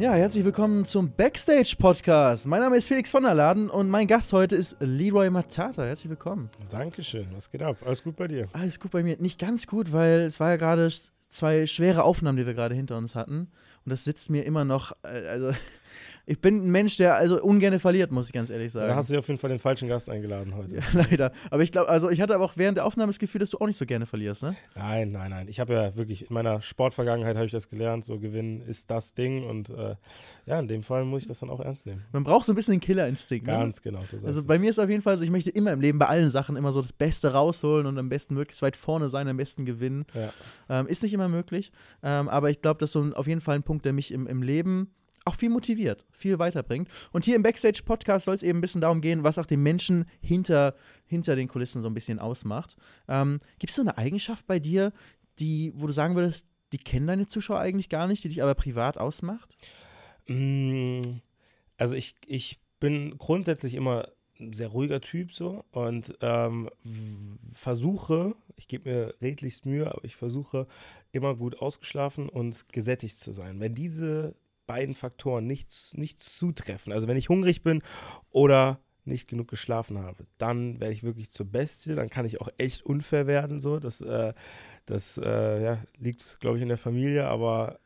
Ja, herzlich willkommen zum Backstage Podcast. Mein Name ist Felix von der Laden und mein Gast heute ist Leroy Matata. Herzlich willkommen. Dankeschön. Was geht ab? Alles gut bei dir? Alles gut bei mir. Nicht ganz gut, weil es war ja gerade zwei schwere Aufnahmen, die wir gerade hinter uns hatten. Und das sitzt mir immer noch, äh, also ich bin ein Mensch, der also ungern verliert, muss ich ganz ehrlich sagen. Da hast du auf jeden Fall den falschen Gast eingeladen heute. Ja, leider. Aber ich glaube, also ich hatte aber auch während der Aufnahme das Gefühl, dass du auch nicht so gerne verlierst, ne? Nein, nein, nein. Ich habe ja wirklich in meiner Sportvergangenheit habe ich das gelernt, so gewinnen ist das Ding und äh, ja, in dem Fall muss ich das dann auch ernst nehmen. Man braucht so ein bisschen den Killerinstinkt. Ne? Ganz genau. also bei mir ist auf jeden Fall so, ich möchte immer im Leben bei allen Sachen immer so das Beste rausholen und am besten möglichst weit vorne sein, am besten gewinnen. Ja. Ähm, ist nicht immer möglich, ähm, aber ich glaube, das ist so ein, auf jeden Fall ein Punkt, der mich im, im Leben auch viel motiviert, viel weiterbringt. Und hier im Backstage-Podcast soll es eben ein bisschen darum gehen, was auch den Menschen hinter, hinter den Kulissen so ein bisschen ausmacht. Ähm, Gibt es so eine Eigenschaft bei dir, die, wo du sagen würdest, die kennen deine Zuschauer eigentlich gar nicht, die dich aber privat ausmacht? Mm, also ich, ich bin grundsätzlich immer ein sehr ruhiger Typ so und ähm, versuche, ich gebe mir redlichst Mühe, aber ich versuche immer gut ausgeschlafen und gesättigt zu sein. Wenn diese beiden Faktoren nicht, nicht zutreffen, also wenn ich hungrig bin oder nicht genug geschlafen habe, dann werde ich wirklich zur Bestie, dann kann ich auch echt unfair werden, so, das, äh, das äh, ja, liegt, glaube ich, in der Familie, aber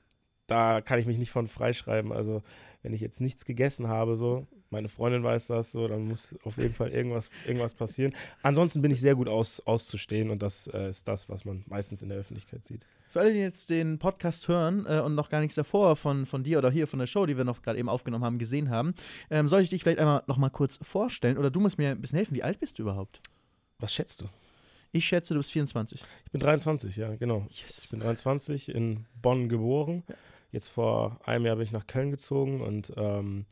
da kann ich mich nicht von freischreiben, also wenn ich jetzt nichts gegessen habe, so, meine Freundin weiß das, so, dann muss auf jeden Fall irgendwas, irgendwas passieren. Ansonsten bin ich sehr gut aus, auszustehen und das äh, ist das, was man meistens in der Öffentlichkeit sieht. Für alle, die jetzt den Podcast hören äh, und noch gar nichts davor von, von dir oder hier von der Show, die wir noch gerade eben aufgenommen haben, gesehen haben, ähm, soll ich dich vielleicht einmal noch mal kurz vorstellen oder du musst mir ein bisschen helfen. Wie alt bist du überhaupt? Was schätzt du? Ich schätze, du bist 24. Ich bin 23, ja, genau. Yes. Ich bin 23, in Bonn geboren. Jetzt vor einem Jahr bin ich nach Köln gezogen und ähm,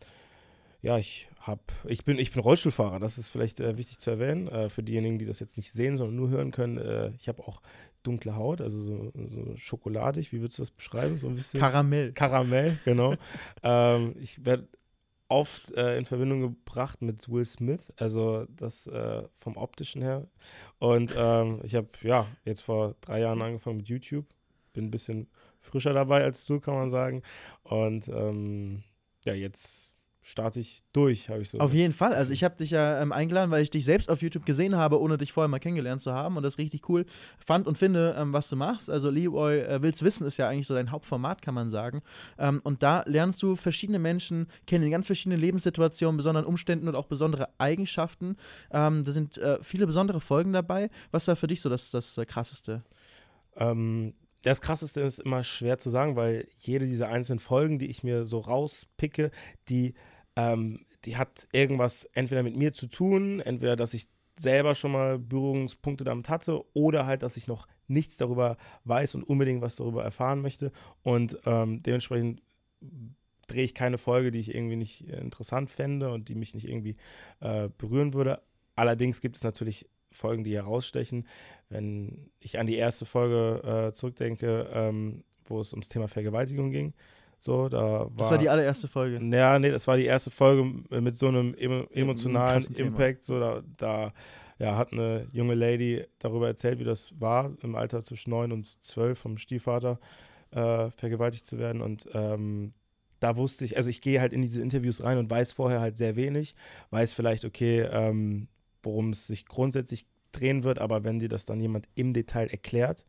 ja, ich habe, ich bin, ich bin Rollstuhlfahrer. Das ist vielleicht äh, wichtig zu erwähnen äh, für diejenigen, die das jetzt nicht sehen, sondern nur hören können. Äh, ich habe auch dunkle Haut, also so, so, schokoladig. Wie würdest du das beschreiben? So ein bisschen Karamell. Karamell, genau. ähm, ich werde oft äh, in Verbindung gebracht mit Will Smith, also das äh, vom optischen her. Und ähm, ich habe ja jetzt vor drei Jahren angefangen mit YouTube. Bin ein bisschen frischer dabei als du, kann man sagen. Und ähm, ja, jetzt starte ich durch, habe ich so. Auf jeden Fall. Also ich habe dich ja ähm, eingeladen, weil ich dich selbst auf YouTube gesehen habe, ohne dich vorher mal kennengelernt zu haben und das richtig cool fand und finde, ähm, was du machst. Also Leroy äh, Will's Wissen ist ja eigentlich so dein Hauptformat, kann man sagen. Ähm, und da lernst du verschiedene Menschen kennen, in ganz verschiedenen Lebenssituationen, besonderen Umständen und auch besondere Eigenschaften. Ähm, da sind äh, viele besondere Folgen dabei. Was war für dich so das, das äh, Krasseste? Ähm, das Krasseste ist immer schwer zu sagen, weil jede dieser einzelnen Folgen, die ich mir so rauspicke, die ähm, die hat irgendwas entweder mit mir zu tun, entweder, dass ich selber schon mal Berührungspunkte damit hatte oder halt, dass ich noch nichts darüber weiß und unbedingt was darüber erfahren möchte. Und ähm, dementsprechend drehe ich keine Folge, die ich irgendwie nicht interessant fände und die mich nicht irgendwie äh, berühren würde. Allerdings gibt es natürlich Folgen, die herausstechen. Wenn ich an die erste Folge äh, zurückdenke, ähm, wo es ums Thema Vergewaltigung ging, so, da war, das war die allererste Folge. Ja, nee, das war die erste Folge mit so einem emotionalen Impact. So, da, da ja, hat eine junge Lady darüber erzählt, wie das war, im Alter zwischen neun und zwölf vom Stiefvater äh, vergewaltigt zu werden. Und ähm, da wusste ich, also ich gehe halt in diese Interviews rein und weiß vorher halt sehr wenig, weiß vielleicht, okay, ähm, worum es sich grundsätzlich drehen wird, aber wenn dir das dann jemand im Detail erklärt,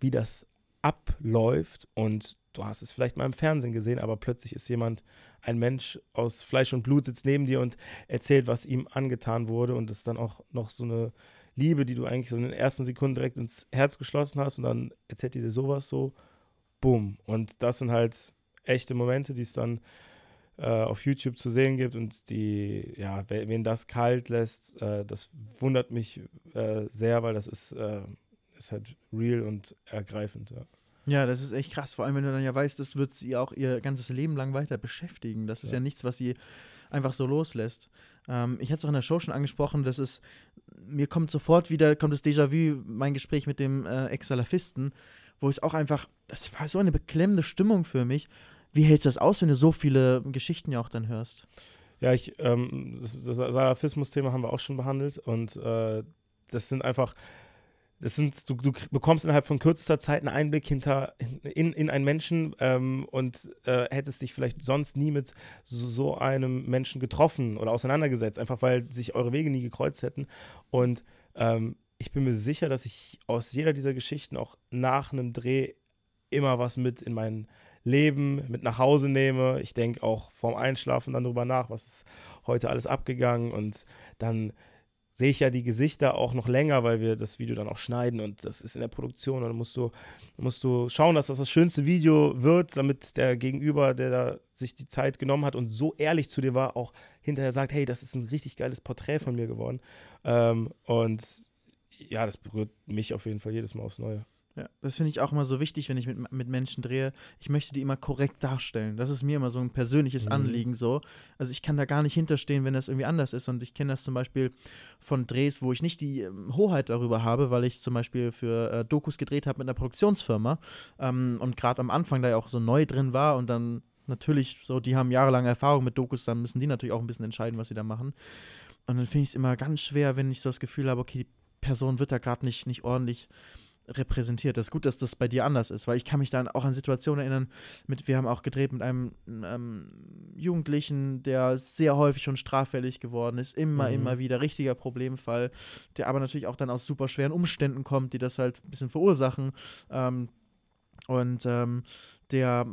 wie das abläuft und du hast es vielleicht mal im Fernsehen gesehen, aber plötzlich ist jemand, ein Mensch aus Fleisch und Blut sitzt neben dir und erzählt, was ihm angetan wurde und das ist dann auch noch so eine Liebe, die du eigentlich so in den ersten Sekunden direkt ins Herz geschlossen hast und dann erzählt dir sowas so, bumm. Und das sind halt echte Momente, die es dann äh, auf YouTube zu sehen gibt und die, ja, wen das kalt lässt, äh, das wundert mich äh, sehr, weil das ist, äh, ist halt real und ergreifend, ja. Ja, das ist echt krass. Vor allem, wenn du dann ja weißt, das wird sie auch ihr ganzes Leben lang weiter beschäftigen. Das ist ja, ja nichts, was sie einfach so loslässt. Ähm, ich hatte es auch in der Show schon angesprochen, dass es, mir kommt sofort wieder, kommt das Déjà-vu, mein Gespräch mit dem äh, Ex-Salafisten, wo es auch einfach, das war so eine beklemmende Stimmung für mich. Wie hältst du das aus, wenn du so viele Geschichten ja auch dann hörst? Ja, ich, ähm, das, das Salafismus-Thema haben wir auch schon behandelt und äh, das sind einfach das sind, du, du bekommst innerhalb von kürzester Zeit einen Einblick hinter in, in einen Menschen ähm, und äh, hättest dich vielleicht sonst nie mit so, so, einem Menschen getroffen oder auseinandergesetzt, einfach weil sich eure Wege nie gekreuzt hätten. Und ähm, ich bin mir sicher, dass ich aus jeder dieser Geschichten auch nach einem Dreh immer was mit in mein Leben, mit nach Hause nehme. Ich denke auch vorm Einschlafen dann darüber nach, was ist heute alles abgegangen und dann sehe ich ja die Gesichter auch noch länger, weil wir das Video dann auch schneiden und das ist in der Produktion und dann musst du, musst du schauen, dass das das schönste Video wird, damit der Gegenüber, der da sich die Zeit genommen hat und so ehrlich zu dir war, auch hinterher sagt, hey, das ist ein richtig geiles Porträt von mir geworden. Ähm, und ja, das berührt mich auf jeden Fall jedes Mal aufs Neue. Ja, das finde ich auch immer so wichtig, wenn ich mit, mit Menschen drehe. Ich möchte die immer korrekt darstellen. Das ist mir immer so ein persönliches mhm. Anliegen so. Also ich kann da gar nicht hinterstehen, wenn das irgendwie anders ist. Und ich kenne das zum Beispiel von Drehs, wo ich nicht die ähm, Hoheit darüber habe, weil ich zum Beispiel für äh, Dokus gedreht habe mit einer Produktionsfirma ähm, und gerade am Anfang da ja auch so neu drin war und dann natürlich so, die haben jahrelange Erfahrung mit Dokus, dann müssen die natürlich auch ein bisschen entscheiden, was sie da machen. Und dann finde ich es immer ganz schwer, wenn ich so das Gefühl habe, okay, die Person wird da gerade nicht, nicht ordentlich repräsentiert. Das ist gut, dass das bei dir anders ist, weil ich kann mich dann auch an Situationen erinnern, mit, wir haben auch gedreht mit einem ähm, Jugendlichen, der sehr häufig schon straffällig geworden ist, immer, mhm. immer wieder, richtiger Problemfall, der aber natürlich auch dann aus super schweren Umständen kommt, die das halt ein bisschen verursachen. Ähm, und ähm, der,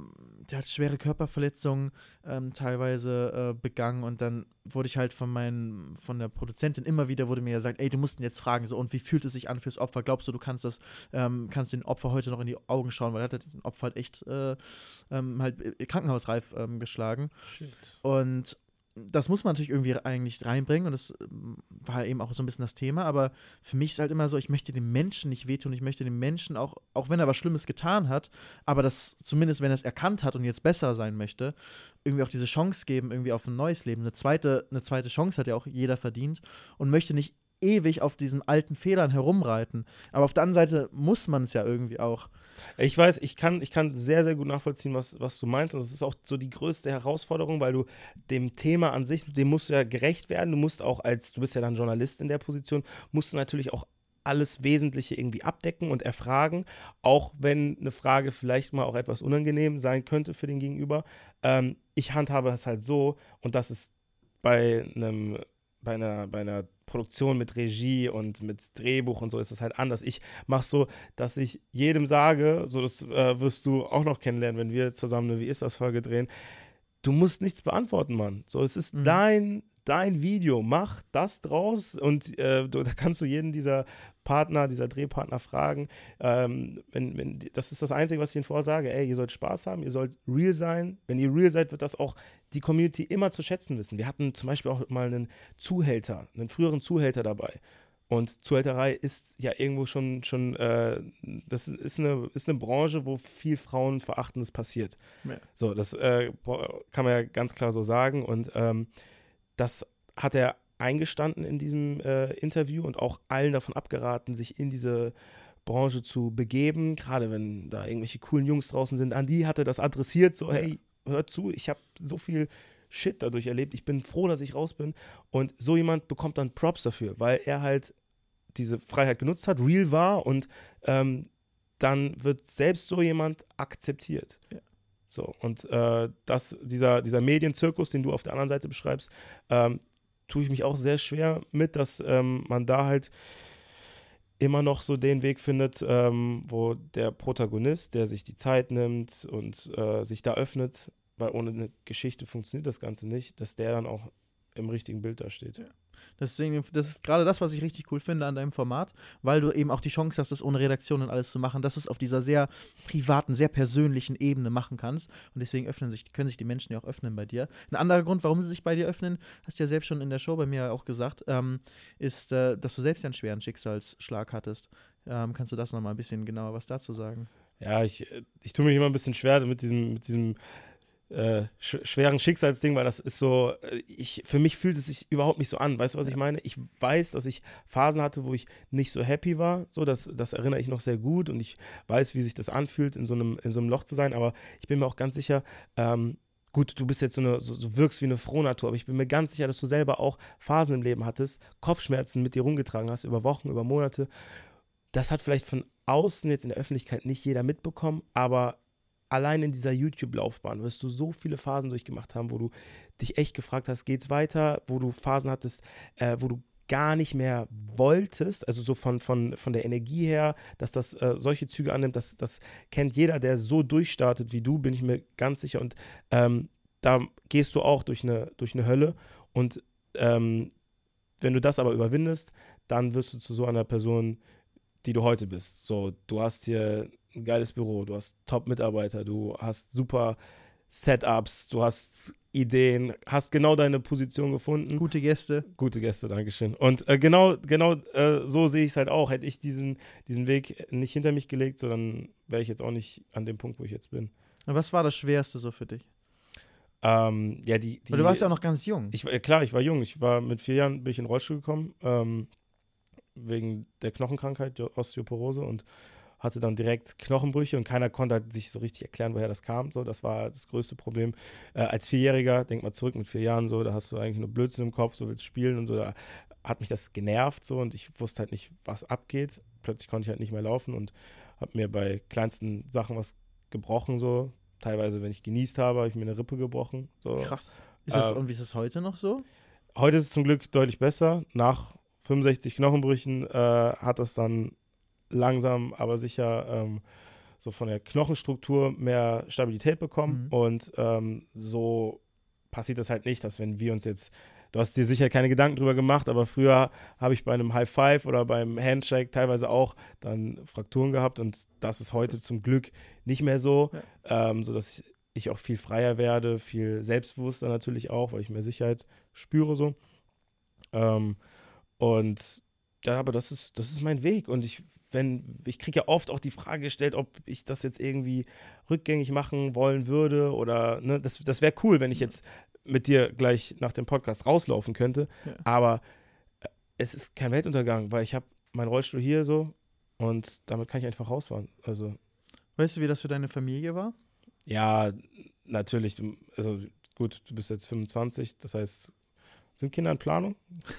der hat schwere Körperverletzungen ähm, teilweise äh, begangen und dann wurde ich halt von meinen, von der Produzentin immer wieder wurde mir gesagt, ey, du musst ihn jetzt fragen, so und wie fühlt es sich an fürs Opfer? Glaubst du, du kannst das, ähm, kannst den Opfer heute noch in die Augen schauen, weil er hat den Opfer halt echt äh, ähm, halt äh, krankenhausreif ähm, geschlagen. Shit. Und das muss man natürlich irgendwie eigentlich reinbringen und das ähm, war eben auch so ein bisschen das Thema, aber für mich ist halt immer so, ich möchte dem Menschen nicht wehtun, ich möchte dem Menschen auch, auch wenn er was Schlimmes getan hat, aber das zumindest, wenn er es erkannt hat und jetzt besser sein möchte, irgendwie auch diese Chance geben, irgendwie auf ein neues Leben. Eine zweite, eine zweite Chance hat ja auch jeder verdient und möchte nicht ewig auf diesen alten Fehlern herumreiten. Aber auf der anderen Seite muss man es ja irgendwie auch. Ich weiß, ich kann, ich kann sehr, sehr gut nachvollziehen, was, was du meinst. Und das ist auch so die größte Herausforderung, weil du dem Thema an sich, dem musst du ja gerecht werden. Du musst auch als, du bist ja dann Journalist in der Position, musst du natürlich auch alles Wesentliche irgendwie abdecken und erfragen, auch wenn eine Frage vielleicht mal auch etwas unangenehm sein könnte für den Gegenüber. Ähm, ich handhabe es halt so, und das ist bei einem, bei einer, bei einer Produktion mit Regie und mit Drehbuch und so ist es halt anders. Ich mache so, dass ich jedem sage, so das äh, wirst du auch noch kennenlernen, wenn wir zusammen eine Wie ist das Folge drehen. Du musst nichts beantworten, Mann. So, es ist mhm. dein dein Video, mach das draus und äh, da kannst du jeden dieser Partner, dieser Drehpartner fragen. Ähm, wenn, wenn, das ist das Einzige, was ich ihnen vorsage. Ey, ihr sollt Spaß haben, ihr sollt real sein. Wenn ihr real seid, wird das auch die Community immer zu schätzen wissen. Wir hatten zum Beispiel auch mal einen Zuhälter, einen früheren Zuhälter dabei. Und Zuhälterei ist ja irgendwo schon, schon äh, das ist eine, ist eine Branche, wo viel Frauenverachtendes passiert. Ja. So, das äh, kann man ja ganz klar so sagen. Und ähm, das hat er eingestanden in diesem äh, Interview und auch allen davon abgeraten, sich in diese Branche zu begeben, gerade wenn da irgendwelche coolen Jungs draußen sind. An die hat er das adressiert, so, hey, hört zu, ich habe so viel Shit dadurch erlebt, ich bin froh, dass ich raus bin. Und so jemand bekommt dann Props dafür, weil er halt diese Freiheit genutzt hat, real war und ähm, dann wird selbst so jemand akzeptiert. Ja. So, und äh, das, dieser, dieser Medienzirkus, den du auf der anderen Seite beschreibst, ähm, tue ich mich auch sehr schwer mit, dass ähm, man da halt immer noch so den Weg findet, ähm, wo der Protagonist, der sich die Zeit nimmt und äh, sich da öffnet, weil ohne eine Geschichte funktioniert das Ganze nicht, dass der dann auch im richtigen Bild da steht. Ja. Deswegen, das ist gerade das, was ich richtig cool finde an deinem Format, weil du eben auch die Chance hast, das ohne Redaktion und alles zu machen, dass du es auf dieser sehr privaten, sehr persönlichen Ebene machen kannst. Und deswegen öffnen sich, können sich die Menschen ja auch öffnen bei dir. Ein anderer Grund, warum sie sich bei dir öffnen, hast du ja selbst schon in der Show bei mir auch gesagt, ähm, ist, äh, dass du selbst einen schweren Schicksalsschlag hattest. Ähm, kannst du das nochmal ein bisschen genauer was dazu sagen? Ja, ich, ich tue mich immer ein bisschen schwer mit diesem, mit diesem äh, sch schweren Schicksalsding, weil das ist so, äh, ich, für mich fühlt es sich überhaupt nicht so an. Weißt du, was ich meine? Ich weiß, dass ich Phasen hatte, wo ich nicht so happy war. So, das, das erinnere ich noch sehr gut und ich weiß, wie sich das anfühlt, in so einem, in so einem Loch zu sein. Aber ich bin mir auch ganz sicher, ähm, gut, du bist jetzt so, eine, so, so wirkst wie eine Frohnatur, aber ich bin mir ganz sicher, dass du selber auch Phasen im Leben hattest, Kopfschmerzen mit dir rumgetragen hast, über Wochen, über Monate das hat vielleicht von außen jetzt in der Öffentlichkeit nicht jeder mitbekommen, aber allein in dieser YouTube-Laufbahn wirst du so viele Phasen durchgemacht haben, wo du dich echt gefragt hast, geht's weiter, wo du Phasen hattest, äh, wo du gar nicht mehr wolltest, also so von, von, von der Energie her, dass das äh, solche Züge annimmt, das, das kennt jeder, der so durchstartet wie du, bin ich mir ganz sicher. Und ähm, da gehst du auch durch eine, durch eine Hölle. Und ähm, wenn du das aber überwindest, dann wirst du zu so einer Person, die du heute bist. So, du hast hier ein geiles Büro, du hast Top-Mitarbeiter, du hast super Setups, du hast Ideen, hast genau deine Position gefunden. Gute Gäste. Gute Gäste, Dankeschön. Und äh, genau, genau äh, so sehe ich es halt auch. Hätte ich diesen, diesen Weg nicht hinter mich gelegt, so dann wäre ich jetzt auch nicht an dem Punkt, wo ich jetzt bin. Was war das Schwerste so für dich? Ähm, ja, die, die, Aber du warst ja auch noch ganz jung. Ich, äh, klar, ich war jung. Ich war mit vier Jahren bin ich in den Rollstuhl gekommen, ähm, wegen der Knochenkrankheit, Osteoporose und hatte dann direkt Knochenbrüche und keiner konnte halt sich so richtig erklären, woher das kam. So, das war das größte Problem. Äh, als Vierjähriger, denk mal zurück mit vier Jahren so, da hast du eigentlich nur Blödsinn im Kopf, so willst spielen und so. Da hat mich das genervt so und ich wusste halt nicht, was abgeht. Plötzlich konnte ich halt nicht mehr laufen und habe mir bei kleinsten Sachen was gebrochen so. Teilweise, wenn ich genießt habe, habe ich mir eine Rippe gebrochen. So. Krass. Ist das, äh, und wie ist es heute noch so? Heute ist es zum Glück deutlich besser. Nach 65 Knochenbrüchen äh, hat das dann langsam, aber sicher ähm, so von der Knochenstruktur mehr Stabilität bekommen. Mhm. Und ähm, so passiert das halt nicht, dass wenn wir uns jetzt, du hast dir sicher keine Gedanken drüber gemacht, aber früher habe ich bei einem High Five oder beim Handshake teilweise auch dann Frakturen gehabt und das ist heute zum Glück nicht mehr so, ja. ähm, sodass ich auch viel freier werde, viel selbstbewusster natürlich auch, weil ich mehr Sicherheit spüre so. Ähm, und ja, aber das ist, das ist mein Weg. Und ich, wenn, ich kriege ja oft auch die Frage gestellt, ob ich das jetzt irgendwie rückgängig machen wollen würde. Oder, ne, das, das wäre cool, wenn ich jetzt mit dir gleich nach dem Podcast rauslaufen könnte. Ja. Aber äh, es ist kein Weltuntergang, weil ich habe meinen Rollstuhl hier so und damit kann ich einfach rausfahren. Also. Weißt du, wie das für deine Familie war? Ja, natürlich. Also gut, du bist jetzt 25, das heißt, sind Kinder in Planung?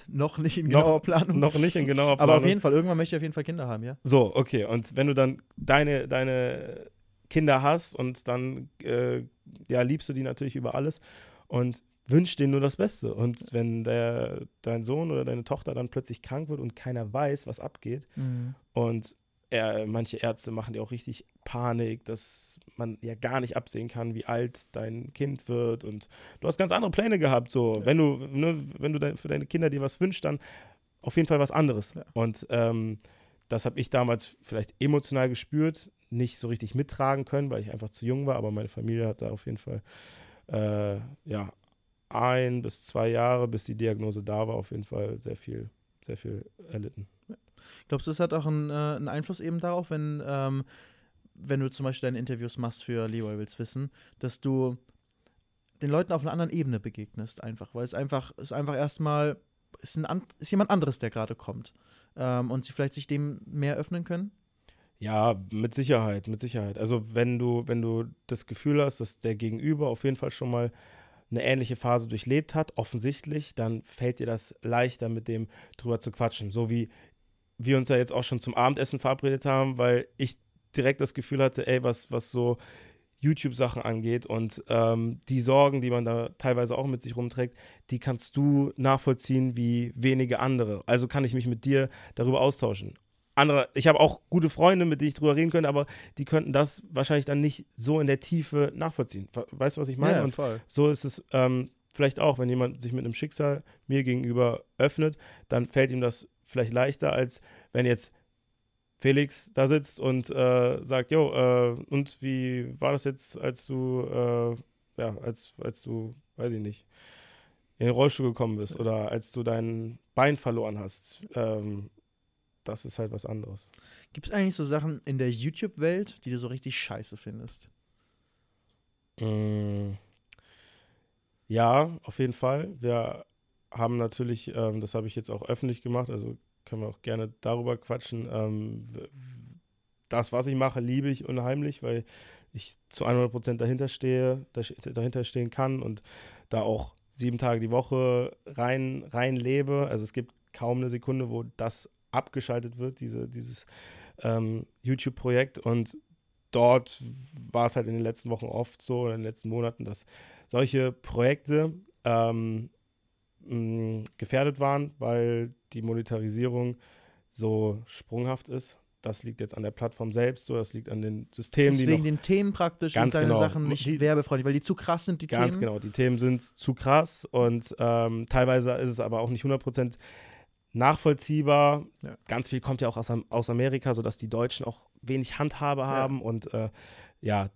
noch nicht in genauer noch, Planung. Noch nicht in genauer Planung. Aber auf jeden Fall, irgendwann möchte ich auf jeden Fall Kinder haben, ja. So, okay. Und wenn du dann deine, deine Kinder hast und dann äh, ja, liebst du die natürlich über alles und wünschst denen nur das Beste. Und wenn der, dein Sohn oder deine Tochter dann plötzlich krank wird und keiner weiß, was abgeht mhm. und er, manche Ärzte machen dir auch richtig Panik, dass man ja gar nicht absehen kann, wie alt dein Kind wird. Und du hast ganz andere Pläne gehabt. So, ja. wenn du, ne, wenn du dein, für deine Kinder dir was wünschst, dann auf jeden Fall was anderes. Ja. Und ähm, das habe ich damals vielleicht emotional gespürt, nicht so richtig mittragen können, weil ich einfach zu jung war, aber meine Familie hat da auf jeden Fall äh, ja ein bis zwei Jahre, bis die Diagnose da war, auf jeden Fall sehr viel, sehr viel erlitten. Glaubst du, es hat auch einen, äh, einen Einfluss eben darauf, wenn, ähm, wenn du zum Beispiel deine Interviews machst für Leroy Wills Wissen, dass du den Leuten auf einer anderen Ebene begegnest, einfach, weil es einfach, ist einfach erstmal, ist, ein, ist jemand anderes, der gerade kommt. Ähm, und sie vielleicht sich dem mehr öffnen können? Ja, mit Sicherheit, mit Sicherheit. Also wenn du, wenn du das Gefühl hast, dass der Gegenüber auf jeden Fall schon mal eine ähnliche Phase durchlebt hat, offensichtlich, dann fällt dir das leichter, mit dem drüber zu quatschen. So wie wir uns ja jetzt auch schon zum Abendessen verabredet haben, weil ich direkt das Gefühl hatte, ey, was, was so YouTube-Sachen angeht und ähm, die Sorgen, die man da teilweise auch mit sich rumträgt, die kannst du nachvollziehen wie wenige andere. Also kann ich mich mit dir darüber austauschen. Andere, ich habe auch gute Freunde, mit denen ich drüber reden könnte, aber die könnten das wahrscheinlich dann nicht so in der Tiefe nachvollziehen. Weißt du, was ich meine? Ja, und so ist es ähm, vielleicht auch, wenn jemand sich mit einem Schicksal mir gegenüber öffnet, dann fällt ihm das vielleicht leichter, als wenn jetzt Felix da sitzt und äh, sagt, jo, äh, und wie war das jetzt, als du, äh, ja, als, als du, weiß ich nicht, in den Rollstuhl gekommen bist oder als du dein Bein verloren hast. Ähm, das ist halt was anderes. Gibt es eigentlich so Sachen in der YouTube-Welt, die du so richtig scheiße findest? Mm, ja, auf jeden Fall. Wir haben natürlich, ähm, das habe ich jetzt auch öffentlich gemacht, also können wir auch gerne darüber quatschen. Ähm, das, was ich mache, liebe ich unheimlich, weil ich zu 100 Prozent dahinter stehe, dahinter stehen kann und da auch sieben Tage die Woche rein, rein lebe. Also es gibt kaum eine Sekunde, wo das abgeschaltet wird, diese, dieses ähm, YouTube-Projekt und dort war es halt in den letzten Wochen oft so, in den letzten Monaten, dass solche Projekte ähm, mh, gefährdet waren, weil die Monetarisierung so sprunghaft ist. Das liegt jetzt an der Plattform selbst, so das liegt an den Systemen, Deswegen die den Themen praktisch ganz und deine genau. Sachen nicht Die- werbefreundlich, weil die zu krass sind, die Ganz Themen. genau, die Themen sind zu krass und ähm, teilweise ist es aber auch nicht 100% nachvollziehbar. Ja. Ganz viel kommt ja auch aus, aus Amerika, sodass die Deutschen auch wenig Handhabe haben und äh, ja,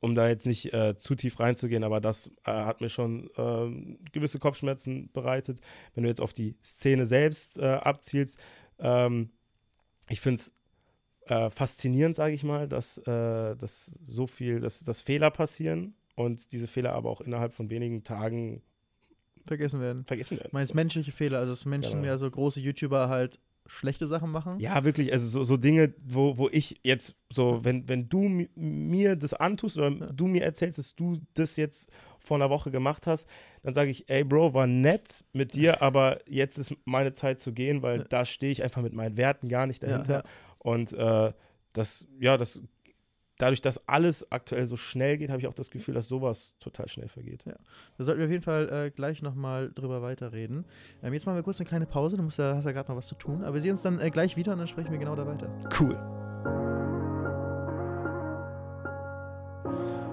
um da jetzt nicht äh, zu tief reinzugehen, aber das äh, hat mir schon ähm, gewisse Kopfschmerzen bereitet. Wenn du jetzt auf die Szene selbst äh, abzielst, ähm, ich finde es äh, faszinierend, sage ich mal, dass, äh, dass so viel, dass, dass Fehler passieren und diese Fehler aber auch innerhalb von wenigen Tagen Vergessen werden. vergessen werden. Ich meine, es menschliche Fehler, also dass Menschen Genau. ja so große YouTuber halt schlechte Sachen machen. Ja, wirklich, also so, so Dinge, wo, wo ich jetzt so, wenn, wenn du mi- mir das antust oder Ja. du mir erzählst, dass du das jetzt vor einer Woche gemacht hast, dann sage ich, ey Bro, war nett mit dir, aber jetzt ist meine Zeit zu gehen, weil Ja. da stehe ich einfach mit meinen Werten gar nicht dahinter. ja. Und äh, das, ja, das, dadurch, dass alles aktuell so schnell geht, habe ich auch das Gefühl, dass sowas total schnell vergeht. Da sollten wir auf jeden Fall äh, gleich nochmal drüber weiterreden. Ähm, jetzt machen wir kurz eine kleine Pause, du musst ja, hast ja gerade noch was zu tun. Aber wir sehen uns dann äh, gleich wieder und dann sprechen wir genau da weiter. Cool.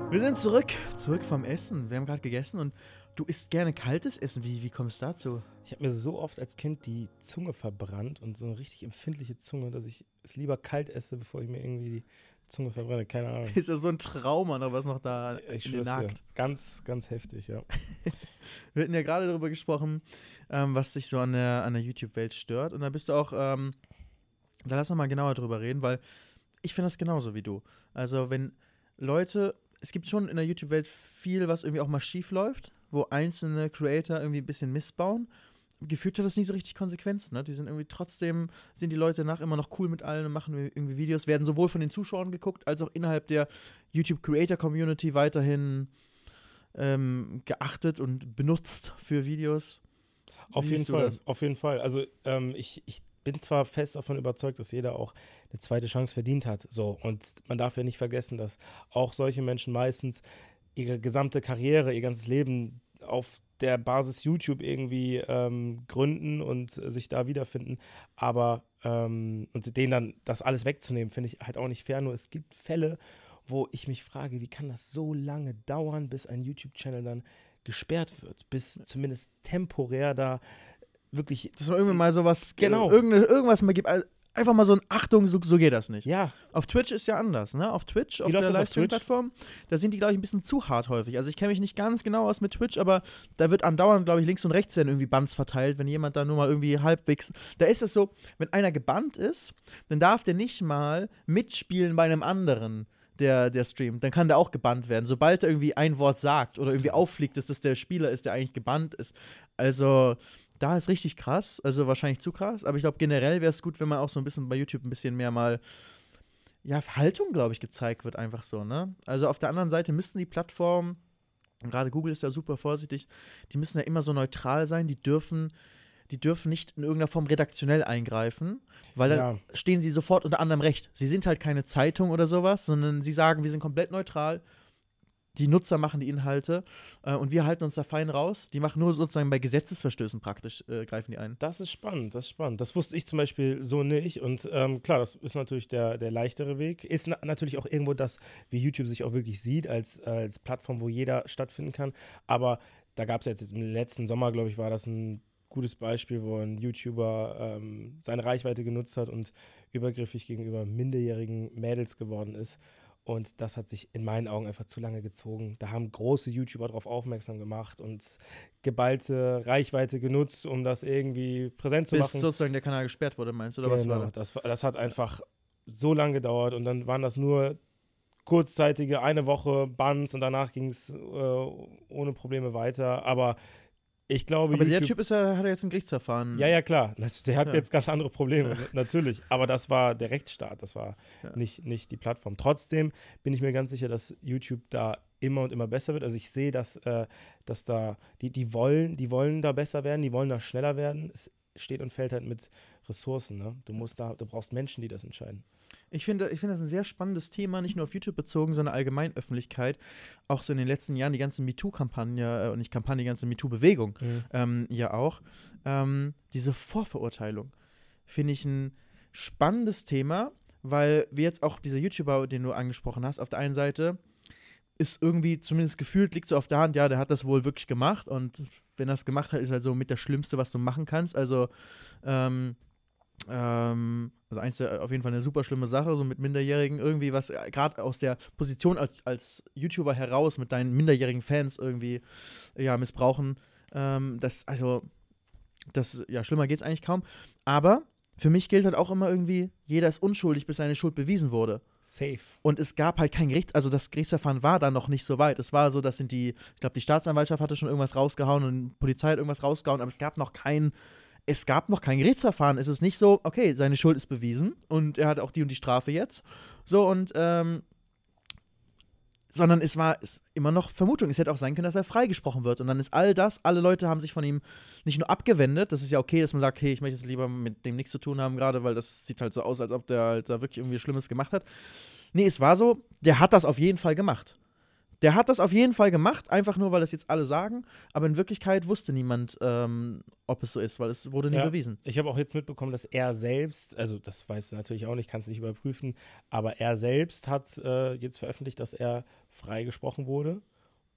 Wir sind zurück, zurück vom Essen. Wir haben gerade gegessen und du isst gerne kaltes Essen. Wie, wie kommst du dazu? Ich habe mir so oft als Kind die Zunge verbrannt und so eine richtig empfindliche Zunge, dass ich es lieber kalt esse, bevor ich mir irgendwie die Zunge verbrenne. Keine Ahnung. Ist ja so ein Trauma noch, was noch da Ich nagt. Ganz, ganz heftig, ja. Wir hatten ja gerade darüber gesprochen, ähm, was dich so an der, an der YouTube-Welt stört. Und da bist du auch, ähm, da lass uns mal genauer drüber reden, weil ich finde das genauso wie du. Also, wenn Leute, es gibt schon in der YouTube-Welt viel, was irgendwie auch mal schief läuft, wo einzelne Creator irgendwie ein bisschen missbauen. Gefühlt hat das nie so richtig Konsequenzen. Ne? Die sind irgendwie trotzdem, sind die Leute nach immer noch cool mit allen und machen irgendwie Videos, werden sowohl von den Zuschauern geguckt, als auch innerhalb der YouTube-Creator-Community weiterhin ähm, geachtet und benutzt für Videos. Auf Wie jeden Fall, das? auf jeden Fall. Also ähm, ich, ich bin zwar fest davon überzeugt, dass jeder auch eine zweite Chance verdient hat. So, und man darf ja nicht vergessen, dass auch solche Menschen meistens ihre gesamte Karriere, ihr ganzes Leben auf der Basis YouTube irgendwie ähm, gründen und äh, sich da wiederfinden. Aber ähm, und denen dann das alles wegzunehmen, finde ich halt auch nicht fair. Nur es gibt Fälle, wo ich mich frage, wie kann das so lange dauern, bis ein YouTube-Channel dann gesperrt wird, bis zumindest temporär da wirklich. Dass man irgendwann mal sowas, Genau. irgende, irgendwas mal gibt. Einfach mal so ein Achtung, so, so geht das nicht. Ja, Auf Twitch ist ja anders, ne? Auf Twitch, auf der? Livestream-Plattform, da sind die, glaube ich, ein bisschen zu hart häufig. Also ich kenne mich nicht ganz genau aus mit Twitch, aber da wird andauernd, glaube ich, links und rechts werden irgendwie Bans verteilt, wenn jemand da nur mal irgendwie halbwegs. Da ist es so, wenn einer gebannt ist, dann darf der nicht mal mitspielen bei einem anderen. Der, der streamt, dann kann der auch gebannt werden. Sobald er irgendwie ein Wort sagt oder irgendwie auffliegt, dass das der Spieler ist, der eigentlich gebannt ist. Also, da ist richtig krass, also wahrscheinlich zu krass, aber ich glaube generell wäre es gut, wenn man auch so ein bisschen bei YouTube ein bisschen mehr mal ja, Haltung, glaube ich, gezeigt wird, einfach so, ne? Also auf der anderen Seite müssten die Plattformen, gerade Google ist ja super vorsichtig, die müssen ja immer so neutral sein, die dürfen, die dürfen nicht in irgendeiner Form redaktionell eingreifen, weil dann Ja. stehen sie sofort unter anderem Recht. Sie sind halt keine Zeitung oder sowas, sondern sie sagen, wir sind komplett neutral. Die Nutzer machen die Inhalte äh, und wir halten uns da fein raus. Die machen nur sozusagen bei Gesetzesverstößen praktisch, äh, greifen die ein. Das ist spannend, das ist spannend. Das wusste ich zum Beispiel so nicht. Und ähm, klar, das ist natürlich der, der leichtere Weg. Ist na natürlich auch irgendwo das, wie YouTube sich auch wirklich sieht, als, als Plattform, wo jeder stattfinden kann. Aber da gab es jetzt, jetzt im letzten Sommer, glaube ich, war das ein gutes Beispiel, wo ein YouTuber ähm, seine Reichweite genutzt hat und übergriffig gegenüber minderjährigen Mädels geworden ist. Und das hat sich in meinen Augen einfach zu lange gezogen. Da haben große YouTuber darauf aufmerksam gemacht und geballte Reichweite genutzt, um das irgendwie präsent zu Bis machen. sozusagen der Kanal gesperrt wurde, meinst du? Oder was genau, war da? das, war- das hat einfach so lange gedauert und dann waren das nur kurzzeitige, eine Woche Bans und danach ging es äh, ohne Probleme weiter. Aber ich glaube, Aber der YouTube- Typ ist ja, hat ja jetzt ein Gerichtsverfahren. ja, ja, klar. Der hat Ja. jetzt ganz andere Probleme, natürlich. Aber das war der Rechtsstaat, das war Ja. nicht, nicht die Plattform. Trotzdem bin ich mir ganz sicher, dass YouTube da immer und immer besser wird. Also ich sehe, dass, äh, dass da, die, die wollen, die wollen da besser werden, die wollen da schneller werden. Es steht und fällt halt mit Ressourcen. Ne? Du musst da, du brauchst Menschen, die das entscheiden. Ich finde, ich finde das ein sehr spannendes Thema, nicht nur auf YouTube bezogen, sondern allgemein Öffentlichkeit. Auch so in den letzten Jahren die ganze MeToo-Kampagne, äh, nicht Kampagne, die ganze MeToo-Bewegung mhm. ähm, ja auch. Ähm, diese Vorverurteilung finde ich ein spannendes Thema, weil wir jetzt auch dieser YouTuber, den du angesprochen hast, auf der einen Seite ist irgendwie zumindest gefühlt, liegt so auf der Hand, ja, der hat das wohl wirklich gemacht und wenn er es gemacht hat, ist halt so mit das Schlimmste, was du machen kannst. Also, ähm, ähm, also eins der, auf jeden Fall eine super schlimme Sache, so mit Minderjährigen irgendwie was, äh, gerade aus der Position als, als YouTuber heraus mit deinen minderjährigen Fans irgendwie, ja, missbrauchen. Ähm, das, also, das, ja, schlimmer geht's eigentlich kaum. Aber für mich gilt halt auch immer irgendwie, jeder ist unschuldig, bis seine Schuld bewiesen wurde. Safe. Und es gab halt kein Gericht, also das Gerichtsverfahren war da noch nicht so weit. Es war so, dass sind die, ich glaube, die Staatsanwaltschaft hatte schon irgendwas rausgehauen und die Polizei hat irgendwas rausgehauen, aber es gab noch kein, es gab noch kein Gerichtsverfahren. Es ist nicht so, okay, seine Schuld ist bewiesen und er hat auch die und die Strafe jetzt. So und ähm, sondern es war es immer noch Vermutung. Es hätte auch sein können, dass er freigesprochen wird. Und dann ist all das, alle Leute haben sich von ihm nicht nur abgewendet, das ist ja okay, dass man sagt, okay, ich möchte es lieber mit dem nichts zu tun haben, gerade weil das sieht halt so aus, als ob der halt da wirklich irgendwie Schlimmes gemacht hat. Nee, es war so, der hat das auf jeden Fall gemacht. Der hat das auf jeden Fall gemacht, einfach nur, weil es jetzt alle sagen. Aber in Wirklichkeit wusste niemand, ähm, ob es so ist, weil es wurde nie ja, bewiesen. Ich habe auch jetzt mitbekommen, dass er selbst, also das weißt du natürlich auch nicht, kannst du nicht überprüfen, aber er selbst hat äh, jetzt veröffentlicht, dass er freigesprochen wurde